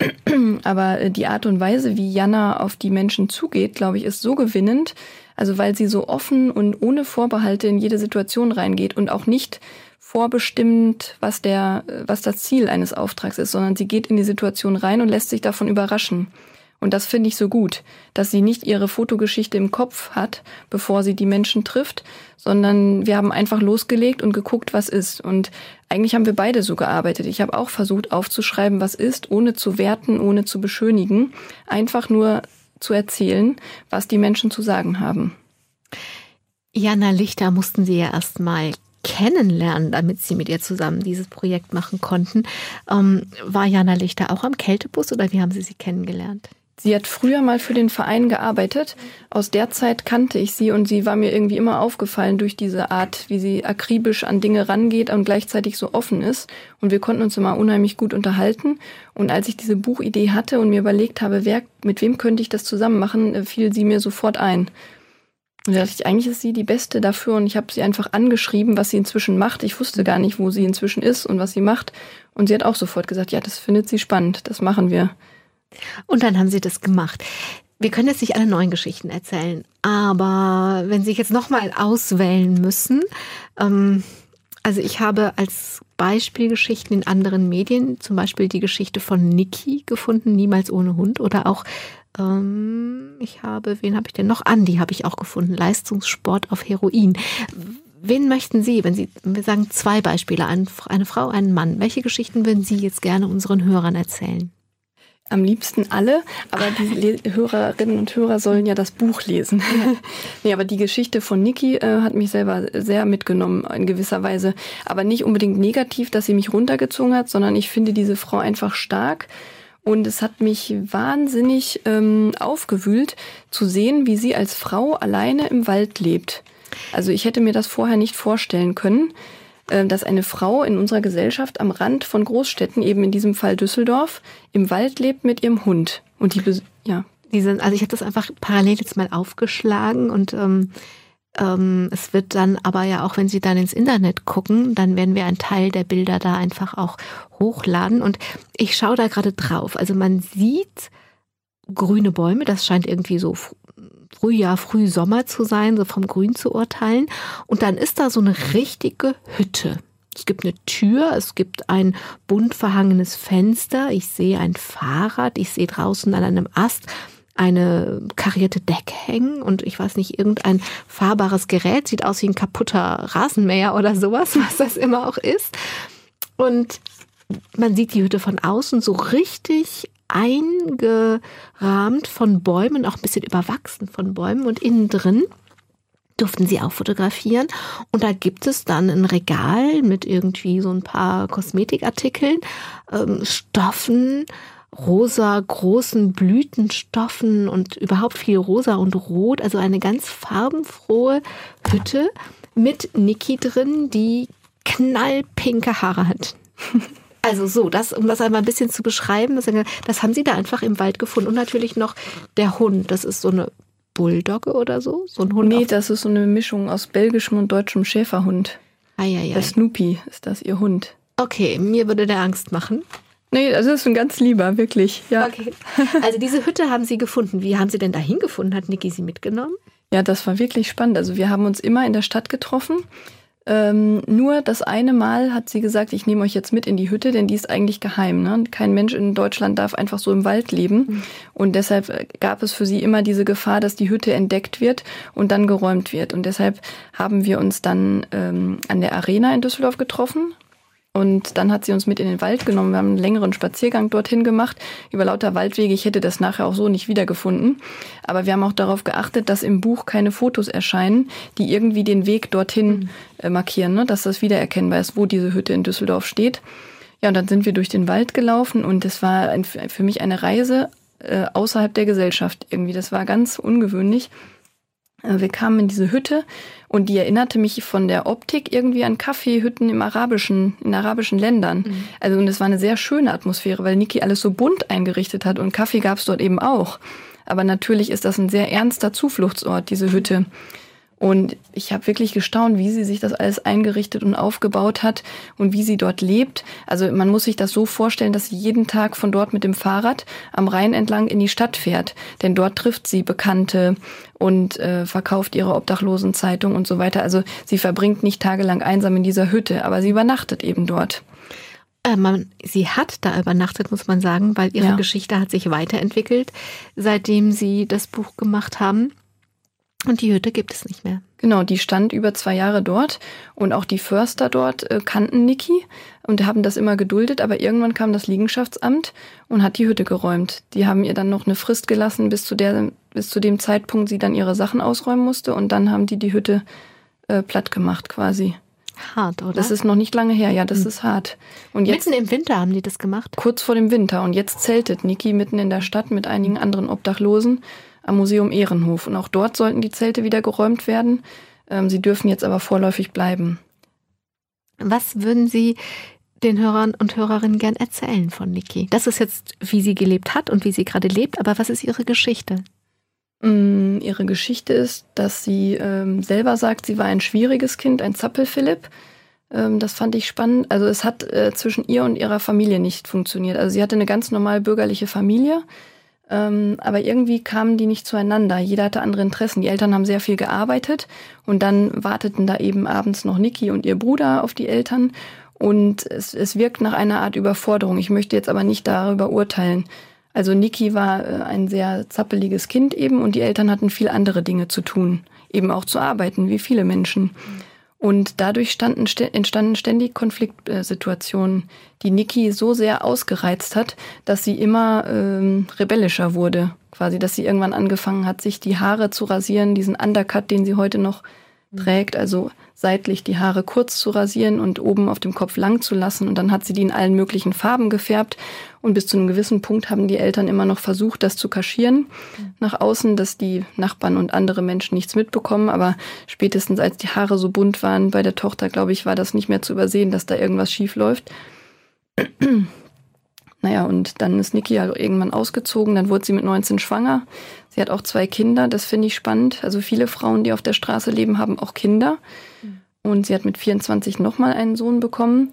aber äh, die Art und Weise, wie Jana auf die Menschen zugeht, glaube ich, ist so gewinnend. Also weil sie so offen und ohne Vorbehalte in jede Situation reingeht und auch nicht vorbestimmt, was der, was das Ziel eines Auftrags ist, sondern sie geht in die Situation rein und lässt sich davon überraschen. Und das finde ich so gut, dass sie nicht ihre Fotogeschichte im Kopf hat, bevor sie die Menschen trifft, sondern wir haben einfach losgelegt und geguckt, was ist. Und eigentlich haben wir beide so gearbeitet. Ich habe auch versucht aufzuschreiben, was ist, ohne zu werten, ohne zu beschönigen, einfach nur zu erzählen, was die Menschen zu sagen haben. Jana Lichter mussten Sie ja erst mal kennenlernen, damit sie mit ihr zusammen dieses Projekt machen konnten. Ähm, war Jana Lichter auch am Kältebus oder wie haben Sie sie kennengelernt? Sie hat früher mal für den Verein gearbeitet. Aus der Zeit kannte ich sie und sie war mir irgendwie immer aufgefallen durch diese Art, wie sie akribisch an Dinge rangeht und gleichzeitig so offen ist. Und wir konnten uns immer unheimlich gut unterhalten. Und als ich diese Buchidee hatte und mir überlegt habe, wer, mit wem könnte ich das zusammen machen, fiel sie mir sofort ein. Und da dachte ich, eigentlich ist sie die Beste dafür und ich habe sie einfach angeschrieben, was sie inzwischen macht. Ich wusste gar nicht, wo sie inzwischen ist und was sie macht. Und sie hat auch sofort gesagt, ja, das findet sie spannend, das machen wir. Und dann haben sie das gemacht. Wir können jetzt nicht alle neuen Geschichten erzählen, aber wenn Sie jetzt nochmal auswählen müssen, ähm, also ich habe als Beispielgeschichten in anderen Medien zum Beispiel die Geschichte von Niki gefunden, niemals ohne Hund, oder auch ähm, ich habe, wen habe ich denn noch? Andi habe ich auch gefunden. Leistungssport auf Heroin. Wen möchten Sie, wenn Sie, wir sagen zwei Beispiele, eine Frau, einen Mann, welche Geschichten würden Sie jetzt gerne unseren Hörern erzählen? Am liebsten alle, aber die Hörerinnen und Hörer sollen ja das Buch lesen. nee, aber die Geschichte von Niki äh, hat mich selber sehr mitgenommen in gewisser Weise. Aber nicht unbedingt negativ, dass sie mich runtergezogen hat, sondern ich finde diese Frau einfach stark und es hat mich wahnsinnig ähm, aufgewühlt zu sehen, wie sie als Frau alleine im Wald lebt. Also ich hätte mir das vorher nicht vorstellen können, äh, dass eine Frau in unserer Gesellschaft am Rand von Großstädten, eben in diesem Fall Düsseldorf, im Wald lebt mit ihrem Hund. Und die, ja. Diese, also ich habe das einfach parallel jetzt mal aufgeschlagen und ähm, ähm, es wird dann aber ja auch, wenn Sie dann ins Internet gucken, dann werden wir einen Teil der Bilder da einfach auch hochladen. Und ich schaue da gerade drauf. Also man sieht grüne Bäume, das scheint irgendwie so Frühjahr, Frühsommer zu sein, so vom Grün zu urteilen. Und dann ist da so eine richtige Hütte. Es gibt eine Tür, es gibt ein bunt verhangenes Fenster, ich sehe ein Fahrrad, ich sehe draußen an einem Ast eine karierte Decke hängen und ich weiß nicht, irgendein fahrbares Gerät, sieht aus wie ein kaputter Rasenmäher oder sowas, was das immer auch ist. Und man sieht die Hütte von außen so richtig eingerahmt von Bäumen, auch ein bisschen überwachsen von Bäumen und innen drin durften sie auch fotografieren. Und da gibt es dann ein Regal mit irgendwie so ein paar Kosmetikartikeln, ähm, Stoffen, rosa großen Blütenstoffen und überhaupt viel rosa und rot. Also eine ganz farbenfrohe Hütte mit Niki drin, die knallpinke Haare hat. Also so, das, um das einmal ein bisschen zu beschreiben, das, haben sie da einfach im Wald gefunden. Und natürlich noch der Hund, das ist so eine Bulldogge oder so? So ein Hund? Nee, das ist so eine Mischung aus belgischem und deutschem Schäferhund. Ah, ja, ja. Der Snoopy ist das, ihr Hund. Okay, mir würde der Angst machen. Nee, also das ist ein ganz lieber, wirklich. Ja. Okay. Also diese Hütte haben Sie gefunden. Wie haben Sie denn da hingefunden? Hat Niki Sie mitgenommen? Ja, das war wirklich spannend. Also wir haben uns immer in der Stadt getroffen ähm, nur das eine Mal hat sie gesagt, ich nehme euch jetzt mit in die Hütte, denn die ist eigentlich geheim. Ne? Kein Mensch in Deutschland darf einfach so im Wald leben. Mhm. Und deshalb äh, gab es für sie immer diese Gefahr, dass die Hütte entdeckt wird und dann geräumt wird. Und deshalb haben wir uns dann ähm, an der Arena in Düsseldorf getroffen. Und dann hat sie uns mit in den Wald genommen. Wir haben einen längeren Spaziergang dorthin gemacht, über lauter Waldwege. Ich hätte das nachher auch so nicht wiedergefunden. Aber wir haben auch darauf geachtet, dass im Buch keine Fotos erscheinen, die irgendwie den Weg dorthin mhm. äh, markieren, ne? dass das wiedererkennbar ist, wo diese Hütte in Düsseldorf steht. Ja, und dann sind wir durch den Wald gelaufen und es war ein, für mich eine Reise äh, außerhalb der Gesellschaft irgendwie. Das war ganz ungewöhnlich. Äh, wir kamen in diese Hütte und die erinnerte mich von der Optik irgendwie an Kaffeehütten im arabischen, in arabischen Ländern. Mhm. Also und es war eine sehr schöne Atmosphäre, weil Niki alles so bunt eingerichtet hat und Kaffee gab es dort eben auch. Aber natürlich ist das ein sehr ernster Zufluchtsort, diese Hütte. Und ich habe wirklich gestaunt, wie sie sich das alles eingerichtet und aufgebaut hat und wie sie dort lebt. Also man muss sich das so vorstellen, dass sie jeden Tag von dort mit dem Fahrrad am Rhein entlang in die Stadt fährt. Denn dort trifft sie Bekannte und äh, verkauft ihre Obdachlosenzeitung und so weiter. Also sie verbringt nicht tagelang einsam in dieser Hütte, aber sie übernachtet eben dort. Äh, man, sie hat da übernachtet, muss man sagen, weil ihre ja. Geschichte hat sich weiterentwickelt, seitdem sie das Buch gemacht haben. Und die Hütte gibt es nicht mehr. Genau, die stand über zwei Jahre dort und auch die Förster dort äh, kannten Niki und haben das immer geduldet, aber irgendwann kam das Liegenschaftsamt und hat die Hütte geräumt. Die haben ihr dann noch eine Frist gelassen, bis zu der, bis zu dem Zeitpunkt sie dann ihre Sachen ausräumen musste und dann haben die die Hütte äh, platt gemacht quasi. Hart, oder? Das ist noch nicht lange her, ja, das mhm. ist hart. Und jetzt, mitten im Winter haben die das gemacht? Kurz vor dem Winter. Und jetzt zeltet Niki mitten in der Stadt mit einigen anderen Obdachlosen am Museum Ehrenhof. Und auch dort sollten die Zelte wieder geräumt werden. Ähm, sie dürfen jetzt aber vorläufig bleiben. Was würden Sie den Hörern und Hörerinnen gern erzählen von Niki? Das ist jetzt, wie sie gelebt hat und wie sie gerade lebt, aber was ist ihre Geschichte? Mm, ihre Geschichte ist, dass sie ähm, selber sagt, sie war ein schwieriges Kind, ein Zappelphilipp. Ähm, das fand ich spannend. Also es hat äh, zwischen ihr und ihrer Familie nicht funktioniert. Also sie hatte eine ganz normal bürgerliche Familie. Ähm, aber irgendwie kamen die nicht zueinander. Jeder hatte andere Interessen. Die Eltern haben sehr viel gearbeitet und dann warteten da eben abends noch Niki und ihr Bruder auf die Eltern. Und es, es wirkt nach einer Art Überforderung. Ich möchte jetzt aber nicht darüber urteilen. Also Niki war äh, ein sehr zappeliges Kind eben und die Eltern hatten viel andere Dinge zu tun, eben auch zu arbeiten, wie viele Menschen. Mhm. Und dadurch standen, entstanden ständig Konfliktsituationen, die Niki so sehr ausgereizt hat, dass sie immer ähm, rebellischer wurde. Quasi, dass sie irgendwann angefangen hat, sich die Haare zu rasieren, diesen Undercut, den sie heute noch trägt, also seitlich die Haare kurz zu rasieren und oben auf dem Kopf lang zu lassen. Und dann hat sie die in allen möglichen Farben gefärbt. Und bis zu einem gewissen Punkt haben die Eltern immer noch versucht, das zu kaschieren nach außen, dass die Nachbarn und andere Menschen nichts mitbekommen. Aber spätestens als die Haare so bunt waren bei der Tochter, glaube ich, war das nicht mehr zu übersehen, dass da irgendwas schief läuft. Naja, und dann ist Niki ja irgendwann ausgezogen, dann wurde sie mit 19 schwanger. Sie hat auch zwei Kinder, das finde ich spannend. Also viele Frauen, die auf der Straße leben, haben auch Kinder. Und sie hat mit 24 nochmal einen Sohn bekommen.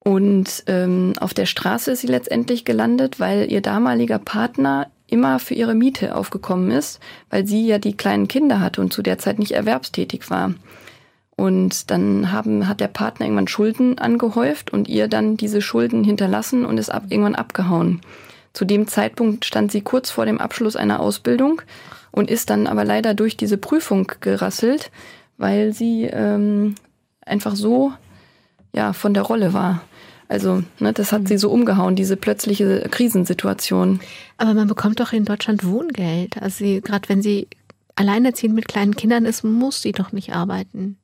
Und ähm, auf der Straße ist sie letztendlich gelandet, weil ihr damaliger Partner immer für ihre Miete aufgekommen ist, weil sie ja die kleinen Kinder hatte und zu der Zeit nicht erwerbstätig war. Und dann haben, hat der Partner irgendwann Schulden angehäuft und ihr dann diese Schulden hinterlassen und ist ab, irgendwann abgehauen. Zu dem Zeitpunkt stand sie kurz vor dem Abschluss einer Ausbildung und ist dann aber leider durch diese Prüfung gerasselt, weil sie ähm, einfach so ja von der Rolle war. Also ne, das hat sie so umgehauen, diese plötzliche Krisensituation. Aber man bekommt doch in Deutschland Wohngeld. Also gerade wenn sie alleinerziehend mit kleinen Kindern ist, muss sie doch nicht arbeiten,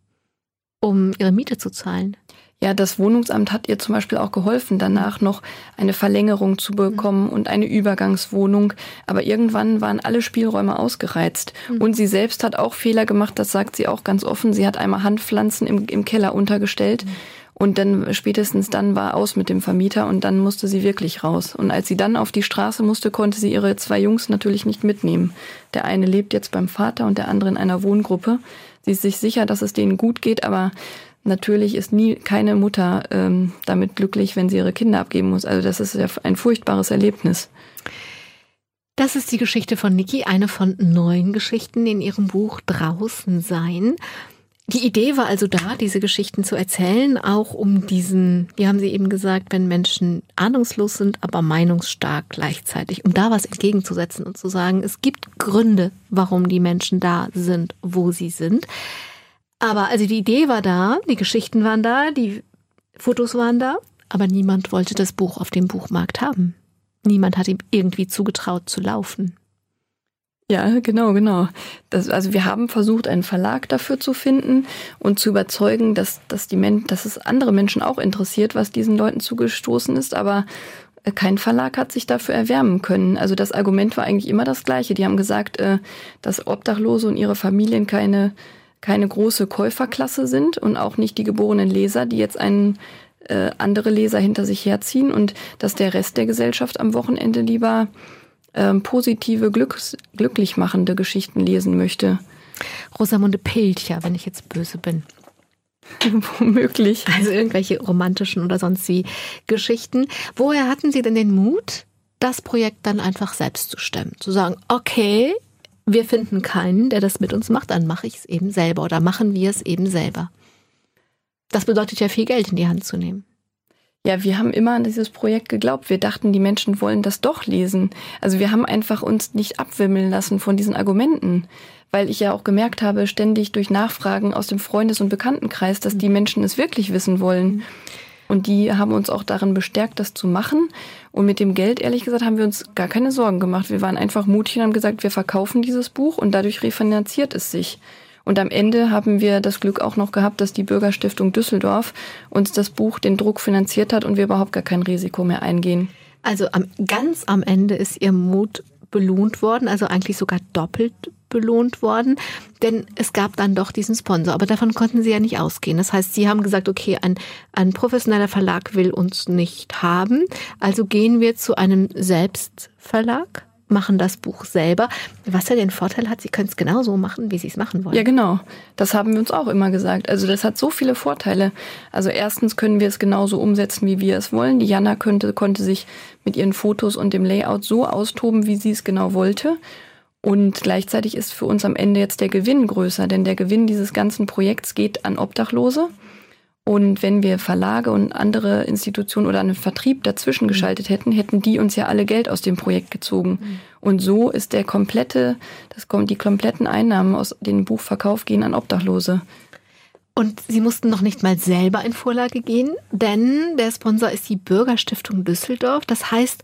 um ihre Miete zu zahlen. Ja, das Wohnungsamt hat ihr zum Beispiel auch geholfen, danach noch eine Verlängerung zu bekommen mhm. und eine Übergangswohnung. Aber irgendwann waren alle Spielräume ausgereizt. Mhm. Und sie selbst hat auch Fehler gemacht, das sagt sie auch ganz offen. Sie hat einmal Handpflanzen im, im Keller untergestellt. Mhm. Und dann spätestens dann war aus mit dem Vermieter und dann musste sie wirklich raus. Und als sie dann auf die Straße musste, konnte sie ihre zwei Jungs natürlich nicht mitnehmen. Der eine lebt jetzt beim Vater und der andere in einer Wohngruppe. Sie ist sich sicher, dass es denen gut geht, aber Natürlich ist nie keine Mutter ähm, damit glücklich, wenn sie ihre Kinder abgeben muss. Also das ist ja ein furchtbares Erlebnis. Das ist die Geschichte von Niki, eine von neun Geschichten in ihrem Buch Draußen sein. Die Idee war also da, diese Geschichten zu erzählen, auch um diesen, wie haben Sie eben gesagt, wenn Menschen ahnungslos sind, aber meinungsstark gleichzeitig, um da was entgegenzusetzen und zu sagen, es gibt Gründe, warum die Menschen da sind, wo sie sind. Aber also die Idee war da, die Geschichten waren da, die Fotos waren da, aber niemand wollte das Buch auf dem Buchmarkt haben. Niemand hat ihm irgendwie zugetraut zu laufen. Ja, genau, genau. Das, also wir haben versucht, einen Verlag dafür zu finden und zu überzeugen, dass, dass, die Men dass es andere Menschen auch interessiert, was diesen Leuten zugestoßen ist, aber äh, kein Verlag hat sich dafür erwärmen können. Also das Argument war eigentlich immer das gleiche. Die haben gesagt, äh, dass Obdachlose und ihre Familien keine keine große Käuferklasse sind und auch nicht die geborenen Leser, die jetzt einen äh, andere Leser hinter sich herziehen und dass der Rest der Gesellschaft am Wochenende lieber ähm, positive, glücks glücklich machende Geschichten lesen möchte. Rosamunde Pilcher, wenn ich jetzt böse bin. Womöglich. Also irgendwelche romantischen oder sonst wie Geschichten. Woher hatten Sie denn den Mut, das Projekt dann einfach selbst zu stemmen? Zu sagen, okay, wir finden keinen, der das mit uns macht, dann mache ich es eben selber oder machen wir es eben selber. Das bedeutet ja viel Geld in die Hand zu nehmen. Ja, wir haben immer an dieses Projekt geglaubt. Wir dachten, die Menschen wollen das doch lesen. Also wir haben einfach uns nicht abwimmeln lassen von diesen Argumenten, weil ich ja auch gemerkt habe, ständig durch Nachfragen aus dem Freundes- und Bekanntenkreis, dass die Menschen es wirklich wissen wollen. Und die haben uns auch darin bestärkt, das zu machen. Und mit dem Geld, ehrlich gesagt, haben wir uns gar keine Sorgen gemacht. Wir waren einfach mutig und haben gesagt, wir verkaufen dieses Buch und dadurch refinanziert es sich. Und am Ende haben wir das Glück auch noch gehabt, dass die Bürgerstiftung Düsseldorf uns das Buch, den Druck finanziert hat und wir überhaupt gar kein Risiko mehr eingehen. Also am, ganz am Ende ist Ihr Mut belohnt worden, also eigentlich sogar doppelt belohnt worden, denn es gab dann doch diesen Sponsor. Aber davon konnten sie ja nicht ausgehen. Das heißt, sie haben gesagt, okay, ein, ein professioneller Verlag will uns nicht haben, also gehen wir zu einem Selbstverlag machen das Buch selber, was ja den Vorteil hat, sie können es genauso machen, wie sie es machen wollen. Ja, genau. Das haben wir uns auch immer gesagt. Also das hat so viele Vorteile. Also erstens können wir es genauso umsetzen, wie wir es wollen. Die Jana könnte, konnte sich mit ihren Fotos und dem Layout so austoben, wie sie es genau wollte. Und gleichzeitig ist für uns am Ende jetzt der Gewinn größer, denn der Gewinn dieses ganzen Projekts geht an Obdachlose. Und wenn wir Verlage und andere Institutionen oder einen Vertrieb dazwischen mhm. geschaltet hätten, hätten die uns ja alle Geld aus dem Projekt gezogen. Mhm. Und so ist der komplette, das kommt, die kompletten Einnahmen aus dem Buchverkauf gehen an Obdachlose. Und Sie mussten noch nicht mal selber in Vorlage gehen, denn der Sponsor ist die Bürgerstiftung Düsseldorf. Das heißt,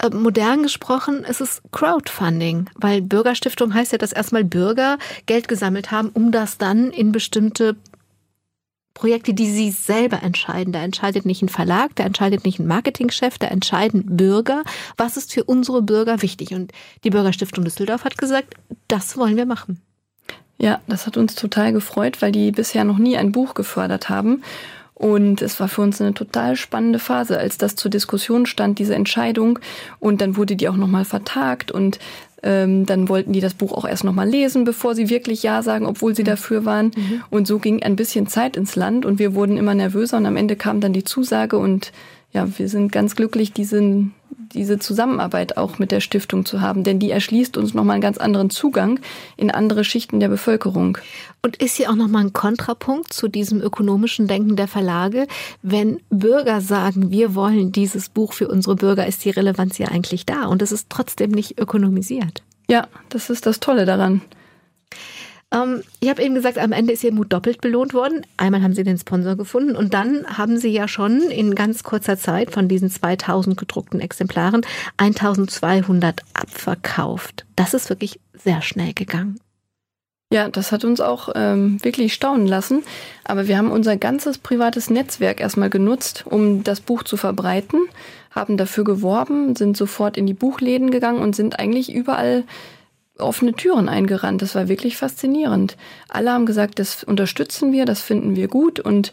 äh, modern gesprochen ist es Crowdfunding, weil Bürgerstiftung heißt ja, dass erstmal Bürger Geld gesammelt haben, um das dann in bestimmte Projekte, die sie selber entscheiden. Da entscheidet nicht ein Verlag, da entscheidet nicht ein Marketingchef, da entscheiden Bürger, was ist für unsere Bürger wichtig. Und die Bürgerstiftung Düsseldorf hat gesagt, das wollen wir machen. Ja, das hat uns total gefreut, weil die bisher noch nie ein Buch gefördert haben. Und es war für uns eine total spannende Phase, als das zur Diskussion stand, diese Entscheidung. Und dann wurde die auch nochmal vertagt und ähm, dann wollten die das Buch auch erst nochmal lesen, bevor sie wirklich Ja sagen, obwohl sie mhm. dafür waren. Mhm. Und so ging ein bisschen Zeit ins Land und wir wurden immer nervöser und am Ende kam dann die Zusage und ja, wir sind ganz glücklich, diesen, diese Zusammenarbeit auch mit der Stiftung zu haben, denn die erschließt uns nochmal einen ganz anderen Zugang in andere Schichten der Bevölkerung. Und ist hier auch nochmal ein Kontrapunkt zu diesem ökonomischen Denken der Verlage? Wenn Bürger sagen, wir wollen dieses Buch für unsere Bürger, ist die Relevanz ja eigentlich da und es ist trotzdem nicht ökonomisiert. Ja, das ist das Tolle daran. Ähm, ich habe eben gesagt, am Ende ist Ihr Mut doppelt belohnt worden. Einmal haben Sie den Sponsor gefunden und dann haben Sie ja schon in ganz kurzer Zeit von diesen 2000 gedruckten Exemplaren 1200 abverkauft. Das ist wirklich sehr schnell gegangen. Ja, das hat uns auch ähm, wirklich staunen lassen. Aber wir haben unser ganzes privates Netzwerk erstmal genutzt, um das Buch zu verbreiten, haben dafür geworben, sind sofort in die Buchläden gegangen und sind eigentlich überall offene Türen eingerannt. Das war wirklich faszinierend. Alle haben gesagt, das unterstützen wir, das finden wir gut und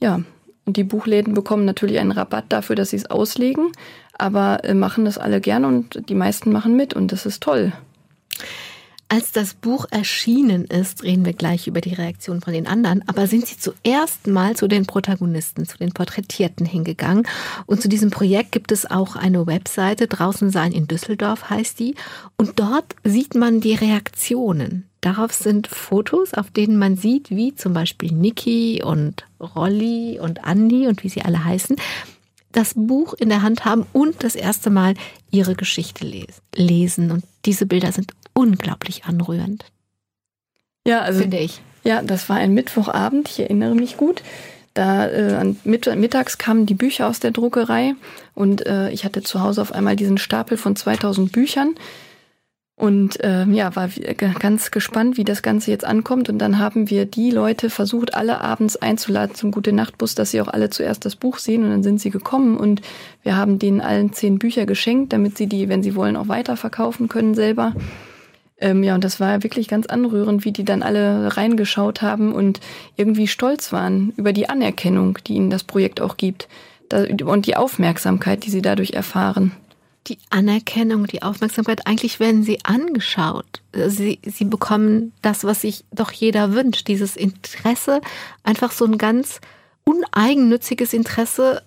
ja, und die Buchläden bekommen natürlich einen Rabatt dafür, dass sie es auslegen, aber äh, machen das alle gern und die meisten machen mit und das ist toll. Als das Buch erschienen ist, reden wir gleich über die Reaktion von den anderen, aber sind Sie zuerst mal zu den Protagonisten, zu den Porträtierten hingegangen. Und zu diesem Projekt gibt es auch eine Webseite, draußen sein in Düsseldorf heißt die. Und dort sieht man die Reaktionen. Darauf sind Fotos, auf denen man sieht, wie zum Beispiel Niki und Rolli und Andi und wie sie alle heißen, das Buch in der Hand haben und das erste Mal ihre Geschichte lesen. Und diese Bilder sind unglaublich anrührend. Ja, also finde ich. Ja, das war ein Mittwochabend, ich erinnere mich gut. Da äh, mittags kamen die Bücher aus der Druckerei und äh, ich hatte zu Hause auf einmal diesen Stapel von 2000 Büchern und äh, ja, war ganz gespannt, wie das Ganze jetzt ankommt. Und dann haben wir die Leute versucht, alle abends einzuladen zum Gute Nachtbus, dass sie auch alle zuerst das Buch sehen. Und dann sind sie gekommen und wir haben denen allen zehn Bücher geschenkt, damit sie die, wenn sie wollen, auch weiterverkaufen können selber. Ähm, ja, und das war wirklich ganz anrührend, wie die dann alle reingeschaut haben und irgendwie stolz waren über die Anerkennung, die ihnen das Projekt auch gibt. Da, und die Aufmerksamkeit, die sie dadurch erfahren. Die Anerkennung, die Aufmerksamkeit, eigentlich werden sie angeschaut. Sie, sie bekommen das, was sich doch jeder wünscht, dieses Interesse, einfach so ein ganz uneigennütziges Interesse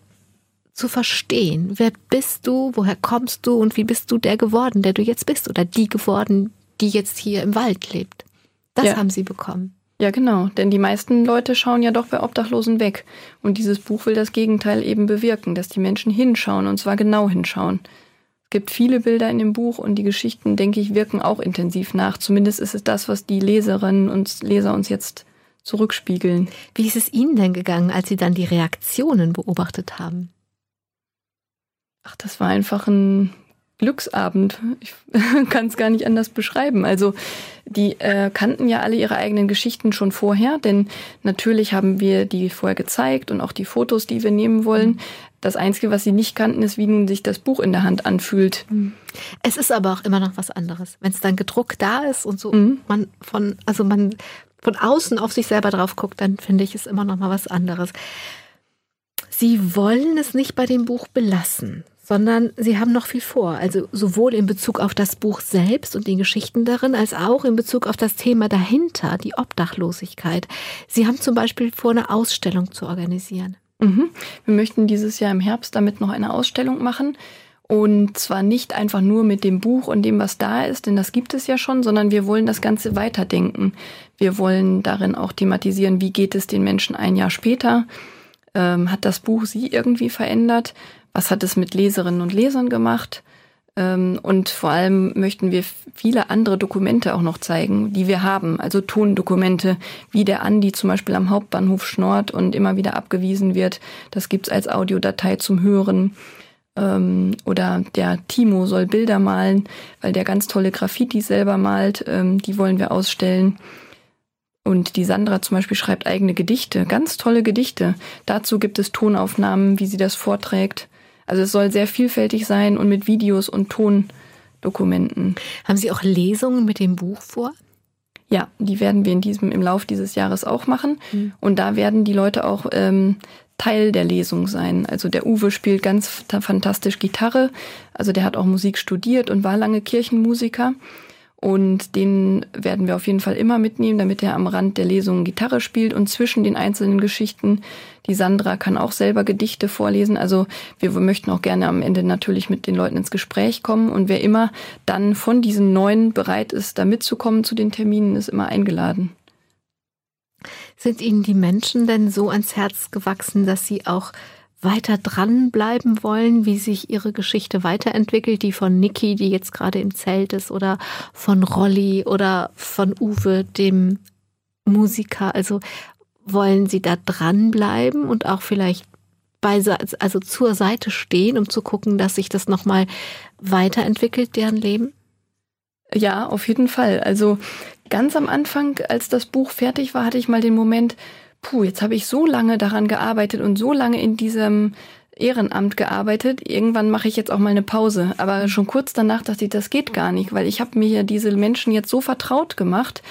zu verstehen. Wer bist du, woher kommst du und wie bist du der geworden, der du jetzt bist oder die geworden, die jetzt hier im Wald lebt. Das ja. haben sie bekommen. Ja, genau. Denn die meisten Leute schauen ja doch bei Obdachlosen weg. Und dieses Buch will das Gegenteil eben bewirken, dass die Menschen hinschauen und zwar genau hinschauen. Es gibt viele Bilder in dem Buch und die Geschichten, denke ich, wirken auch intensiv nach. Zumindest ist es das, was die Leserinnen und Leser uns jetzt zurückspiegeln. Wie ist es Ihnen denn gegangen, als Sie dann die Reaktionen beobachtet haben? Ach, das war einfach ein Glücksabend. Ich kann es gar nicht anders beschreiben. Also die äh, kannten ja alle ihre eigenen Geschichten schon vorher, denn natürlich haben wir die vorher gezeigt und auch die Fotos, die wir nehmen wollen. Das Einzige, was sie nicht kannten, ist, wie nun sich das Buch in der Hand anfühlt. Mhm. Es ist aber auch immer noch was anderes, wenn es dann gedruckt da ist und so mhm. man von, also man von außen auf sich selber drauf guckt, dann finde ich es immer noch mal was anderes. Sie wollen es nicht bei dem Buch belassen sondern sie haben noch viel vor. Also sowohl in Bezug auf das Buch selbst und die Geschichten darin, als auch in Bezug auf das Thema dahinter, die Obdachlosigkeit. Sie haben zum Beispiel vor, eine Ausstellung zu organisieren. Mhm. Wir möchten dieses Jahr im Herbst damit noch eine Ausstellung machen. Und zwar nicht einfach nur mit dem Buch und dem, was da ist, denn das gibt es ja schon, sondern wir wollen das Ganze weiterdenken. Wir wollen darin auch thematisieren, wie geht es den Menschen ein Jahr später? Ähm, hat das Buch sie irgendwie verändert? Was hat es mit Leserinnen und Lesern gemacht. Ähm, und vor allem möchten wir viele andere Dokumente auch noch zeigen, die wir haben. Also Tondokumente, wie der Andi zum Beispiel am Hauptbahnhof schnort und immer wieder abgewiesen wird. Das gibt's als Audiodatei zum Hören. Ähm, oder der Timo soll Bilder malen, weil der ganz tolle Graffiti selber malt. Ähm, die wollen wir ausstellen. Und die Sandra zum Beispiel schreibt eigene Gedichte, ganz tolle Gedichte. Dazu gibt es Tonaufnahmen, wie sie das vorträgt. Also es soll sehr vielfältig sein und mit Videos und Tondokumenten. Haben Sie auch Lesungen mit dem Buch vor? Ja, die werden wir in diesem, im Lauf dieses Jahres auch machen. Mhm. Und da werden die Leute auch ähm, Teil der Lesung sein. Also der Uwe spielt ganz fantastisch Gitarre. Also der hat auch Musik studiert und war lange Kirchenmusiker. Und den werden wir auf jeden Fall immer mitnehmen, damit er am Rand der Lesung Gitarre spielt und zwischen den einzelnen Geschichten. Die Sandra kann auch selber Gedichte vorlesen. Also wir möchten auch gerne am Ende natürlich mit den Leuten ins Gespräch kommen. Und wer immer dann von diesen neuen bereit ist, da mitzukommen zu den Terminen, ist immer eingeladen. Sind Ihnen die Menschen denn so ans Herz gewachsen, dass Sie auch weiter dranbleiben wollen, wie sich ihre Geschichte weiterentwickelt, die von Niki, die jetzt gerade im Zelt ist, oder von Rolli oder von Uwe, dem Musiker. Also wollen sie da dranbleiben und auch vielleicht bei, also zur Seite stehen, um zu gucken, dass sich das nochmal weiterentwickelt, deren Leben? Ja, auf jeden Fall. Also ganz am Anfang, als das Buch fertig war, hatte ich mal den Moment, puh, jetzt habe ich so lange daran gearbeitet und so lange in diesem Ehrenamt gearbeitet. Irgendwann mache ich jetzt auch mal eine Pause. Aber schon kurz danach dachte ich, das geht gar nicht, weil ich habe mir ja diese Menschen jetzt so vertraut gemacht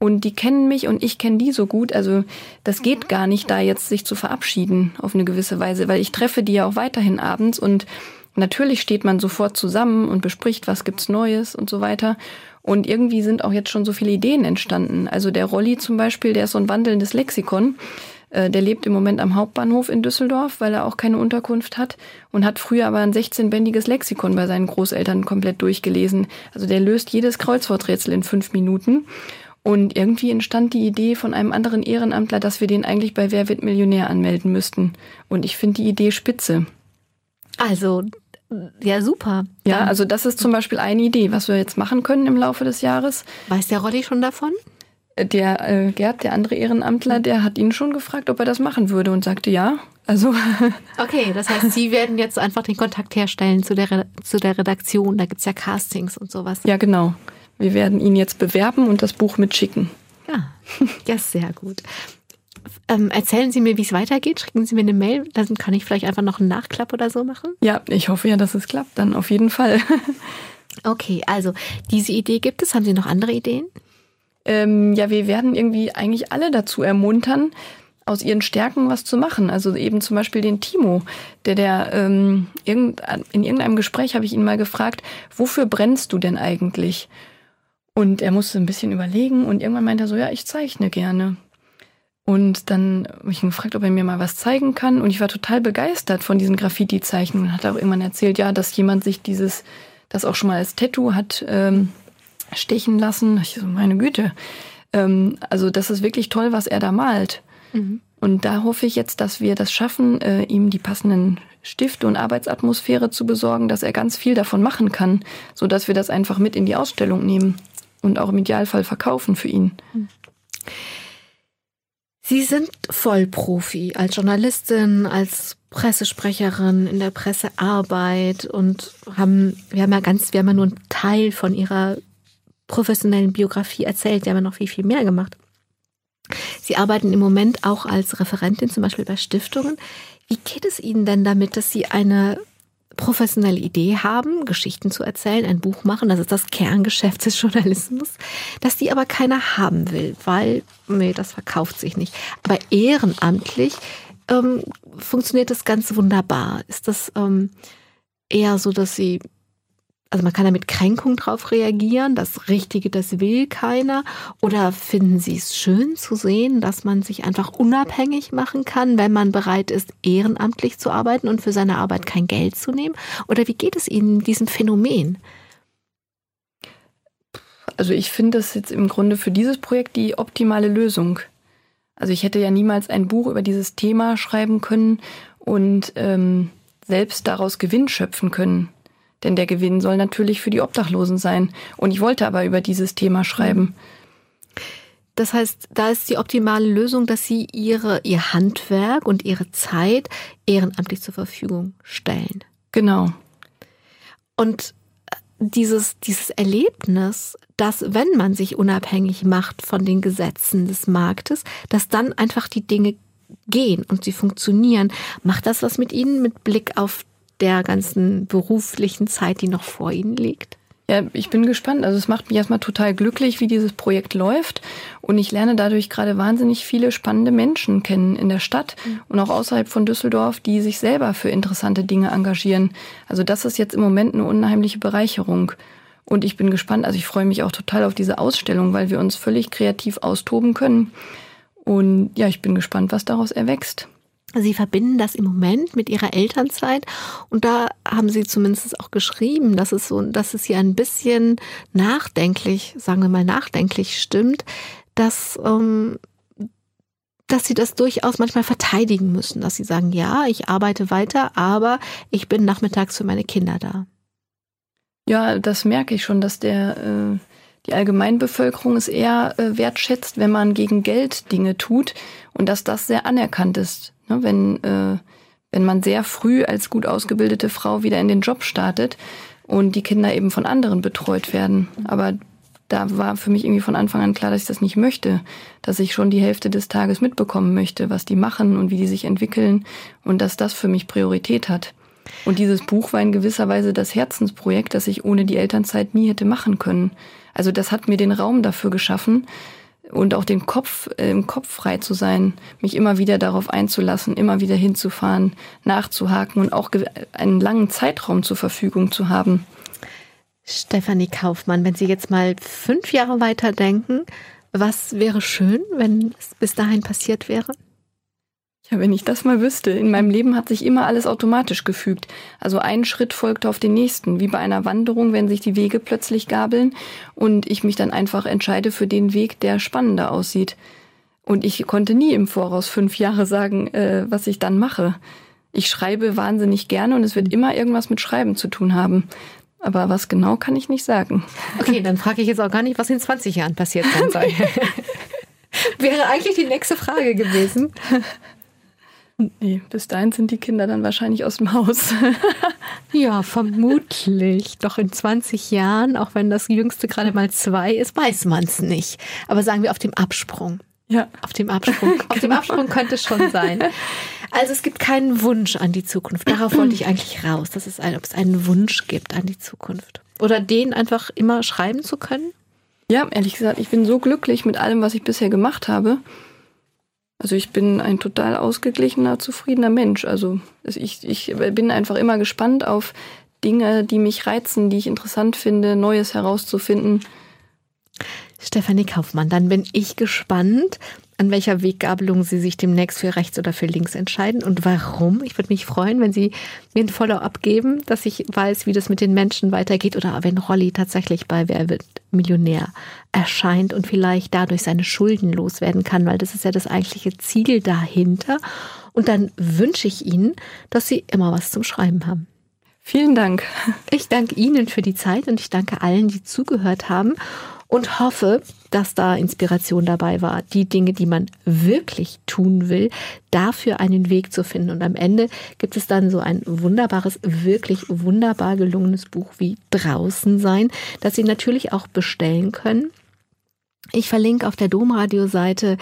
und die kennen mich und ich kenne die so gut. Also das geht gar nicht, da jetzt sich zu verabschieden auf eine gewisse Weise, weil ich treffe die ja auch weiterhin abends und natürlich steht man sofort zusammen und bespricht, was gibt's Neues und so weiter. Und irgendwie sind auch jetzt schon so viele Ideen entstanden. Also der Rolli zum Beispiel, der ist so ein wandelndes Lexikon. Äh, der lebt im Moment am Hauptbahnhof in Düsseldorf, weil er auch keine Unterkunft hat und hat früher aber ein 16-bändiges Lexikon bei seinen Großeltern komplett durchgelesen. Also der löst jedes Kreuzworträtsel in fünf Minuten. Und irgendwie entstand die Idee von einem anderen Ehrenamtler, dass wir den eigentlich bei Wer wird Millionär anmelden müssten. Und ich finde die Idee spitze. Also, ja, super. Ja, also das ist zum Beispiel eine Idee, was wir jetzt machen können im Laufe des Jahres. Weiß der Rolli schon davon? Der äh, Gerd, der andere Ehrenamtler, der hat ihn schon gefragt, ob er das machen würde und sagte ja. Also. Okay, das heißt, Sie werden jetzt einfach den Kontakt herstellen zu der, zu der Redaktion. Da gibt's ja Castings und sowas. Ja, genau. Wir werden ihn jetzt bewerben und das Buch mitschicken. Ja, ja sehr gut. Ähm, erzählen Sie mir, wie es weitergeht. Schicken Sie mir eine Mail, dann kann ich vielleicht einfach noch einen Nachklapp oder so machen. Ja, ich hoffe ja, dass es klappt, dann auf jeden Fall. Okay, also diese Idee gibt es. Haben Sie noch andere Ideen? Ähm, ja, wir werden irgendwie eigentlich alle dazu ermuntern, aus ihren Stärken was zu machen. Also eben zum Beispiel den Timo, der der ähm, in irgendeinem Gespräch habe ich ihn mal gefragt, wofür brennst du denn eigentlich? Und er musste ein bisschen überlegen und irgendwann meinte er so, ja, ich zeichne gerne. Und dann habe ich ihn gefragt, ob er mir mal was zeigen kann. Und ich war total begeistert von diesen Graffiti-Zeichnungen. Hat auch irgendwann erzählt, ja, dass jemand sich dieses, das auch schon mal als Tattoo hat ähm, stechen lassen. Ich so, meine Güte. Ähm, also das ist wirklich toll, was er da malt. Mhm. Und da hoffe ich jetzt, dass wir das schaffen, äh, ihm die passenden Stifte und Arbeitsatmosphäre zu besorgen, dass er ganz viel davon machen kann, so dass wir das einfach mit in die Ausstellung nehmen und auch im Idealfall verkaufen für ihn. Sie sind Vollprofi als Journalistin, als Pressesprecherin in der Pressearbeit und haben, wir haben ja ganz, wir haben ja nur einen Teil von ihrer professionellen Biografie erzählt, wir haben ja noch viel, viel mehr gemacht. Sie arbeiten im Moment auch als Referentin, zum Beispiel bei Stiftungen. Wie geht es Ihnen denn damit, dass Sie eine professionelle Idee haben, Geschichten zu erzählen, ein Buch machen, das ist das Kerngeschäft des Journalismus, dass die aber keiner haben will, weil, nee, das verkauft sich nicht. Aber ehrenamtlich ähm, funktioniert das ganz wunderbar. Ist das ähm, eher so, dass sie also man kann da mit Kränkung drauf reagieren, das Richtige, das will keiner. Oder finden Sie es schön zu sehen, dass man sich einfach unabhängig machen kann, wenn man bereit ist, ehrenamtlich zu arbeiten und für seine Arbeit kein Geld zu nehmen? Oder wie geht es Ihnen diesem Phänomen? Also ich finde das jetzt im Grunde für dieses Projekt die optimale Lösung. Also ich hätte ja niemals ein Buch über dieses Thema schreiben können und ähm, selbst daraus Gewinn schöpfen können. Denn der Gewinn soll natürlich für die Obdachlosen sein. Und ich wollte aber über dieses Thema schreiben. Das heißt, da ist die optimale Lösung, dass Sie Ihre, Ihr Handwerk und Ihre Zeit ehrenamtlich zur Verfügung stellen. Genau. Und dieses, dieses Erlebnis, dass wenn man sich unabhängig macht von den Gesetzen des Marktes, dass dann einfach die Dinge gehen und sie funktionieren, macht das was mit Ihnen mit Blick auf der ganzen beruflichen Zeit, die noch vor Ihnen liegt? Ja, ich bin gespannt. Also es macht mich erstmal total glücklich, wie dieses Projekt läuft. Und ich lerne dadurch gerade wahnsinnig viele spannende Menschen kennen in der Stadt mhm. und auch außerhalb von Düsseldorf, die sich selber für interessante Dinge engagieren. Also das ist jetzt im Moment eine unheimliche Bereicherung. Und ich bin gespannt. Also ich freue mich auch total auf diese Ausstellung, weil wir uns völlig kreativ austoben können. Und ja, ich bin gespannt, was daraus erwächst. Sie verbinden das im Moment mit ihrer Elternzeit und da haben sie zumindest auch geschrieben, dass es so, dass es hier ein bisschen nachdenklich, sagen wir mal nachdenklich stimmt, dass ähm, dass sie das durchaus manchmal verteidigen müssen, dass sie sagen, ja, ich arbeite weiter, aber ich bin nachmittags für meine Kinder da. Ja, das merke ich schon, dass der äh, die Allgemeinbevölkerung es eher äh, wertschätzt, wenn man gegen Geld Dinge tut und dass das sehr anerkannt ist. Ne, wenn, äh, wenn man sehr früh als gut ausgebildete Frau wieder in den Job startet und die Kinder eben von anderen betreut werden. Aber da war für mich irgendwie von Anfang an klar, dass ich das nicht möchte, dass ich schon die Hälfte des Tages mitbekommen möchte, was die machen und wie die sich entwickeln und dass das für mich Priorität hat. Und dieses Buch war in gewisser Weise das Herzensprojekt, das ich ohne die Elternzeit nie hätte machen können. Also das hat mir den Raum dafür geschaffen und auch den Kopf, äh, im Kopf frei zu sein, mich immer wieder darauf einzulassen, immer wieder hinzufahren, nachzuhaken und auch einen langen Zeitraum zur Verfügung zu haben. Stefanie Kaufmann, wenn Sie jetzt mal fünf Jahre weiter denken, was wäre schön, wenn es bis dahin passiert wäre? Ja, wenn ich das mal wüsste. In meinem Leben hat sich immer alles automatisch gefügt. Also ein Schritt folgte auf den nächsten, wie bei einer Wanderung, wenn sich die Wege plötzlich gabeln und ich mich dann einfach entscheide für den Weg, der spannender aussieht. Und ich konnte nie im Voraus fünf Jahre sagen, äh, was ich dann mache. Ich schreibe wahnsinnig gerne und es wird immer irgendwas mit Schreiben zu tun haben. Aber was genau kann ich nicht sagen. Okay, dann frage ich jetzt auch gar nicht, was in 20 Jahren passiert sein soll. Wäre eigentlich die nächste Frage gewesen. Nee, bis dahin sind die Kinder dann wahrscheinlich aus dem Haus. ja, vermutlich. Doch in 20 Jahren, auch wenn das jüngste gerade mal zwei ist, weiß man es nicht. Aber sagen wir auf dem Absprung. Ja. Auf dem Absprung. Auf dem Absprung könnte es schon sein. Also es gibt keinen Wunsch an die Zukunft. Darauf wollte ich eigentlich raus, dass es ein, ob es einen Wunsch gibt an die Zukunft. Oder den einfach immer schreiben zu können? Ja, ehrlich gesagt, ich bin so glücklich mit allem, was ich bisher gemacht habe. Also ich bin ein total ausgeglichener, zufriedener Mensch. Also ich, ich bin einfach immer gespannt auf Dinge, die mich reizen, die ich interessant finde, Neues herauszufinden. Stefanie Kaufmann, dann bin ich gespannt, an welcher Weggabelung Sie sich demnächst für rechts oder für links entscheiden und warum. Ich würde mich freuen, wenn Sie mir ein Follow-up geben, dass ich weiß, wie das mit den Menschen weitergeht oder wenn Rolli tatsächlich bei Wer wird Millionär erscheint und vielleicht dadurch seine Schulden loswerden kann, weil das ist ja das eigentliche Ziel dahinter. Und dann wünsche ich Ihnen, dass Sie immer was zum Schreiben haben. Vielen Dank. Ich danke Ihnen für die Zeit und ich danke allen, die zugehört haben und hoffe, dass da Inspiration dabei war, die Dinge, die man wirklich tun will, dafür einen Weg zu finden. Und am Ende gibt es dann so ein wunderbares, wirklich wunderbar gelungenes Buch wie Draußen sein, das Sie natürlich auch bestellen können. Ich verlinke auf der Domradio-Seite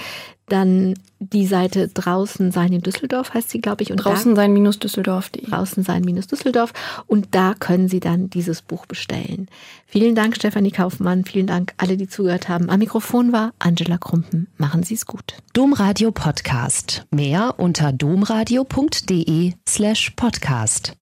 dann die Seite draußen sein in Düsseldorf heißt sie, glaube ich. Und draußen sein minus Düsseldorf. Draußen sein minus Düsseldorf. Und da können Sie dann dieses Buch bestellen. Vielen Dank, Stefanie Kaufmann. Vielen Dank, alle, die zugehört haben. Am Mikrofon war Angela Krumpen. Machen Sie es gut. Domradio Podcast. Mehr unter domradio.de slash podcast.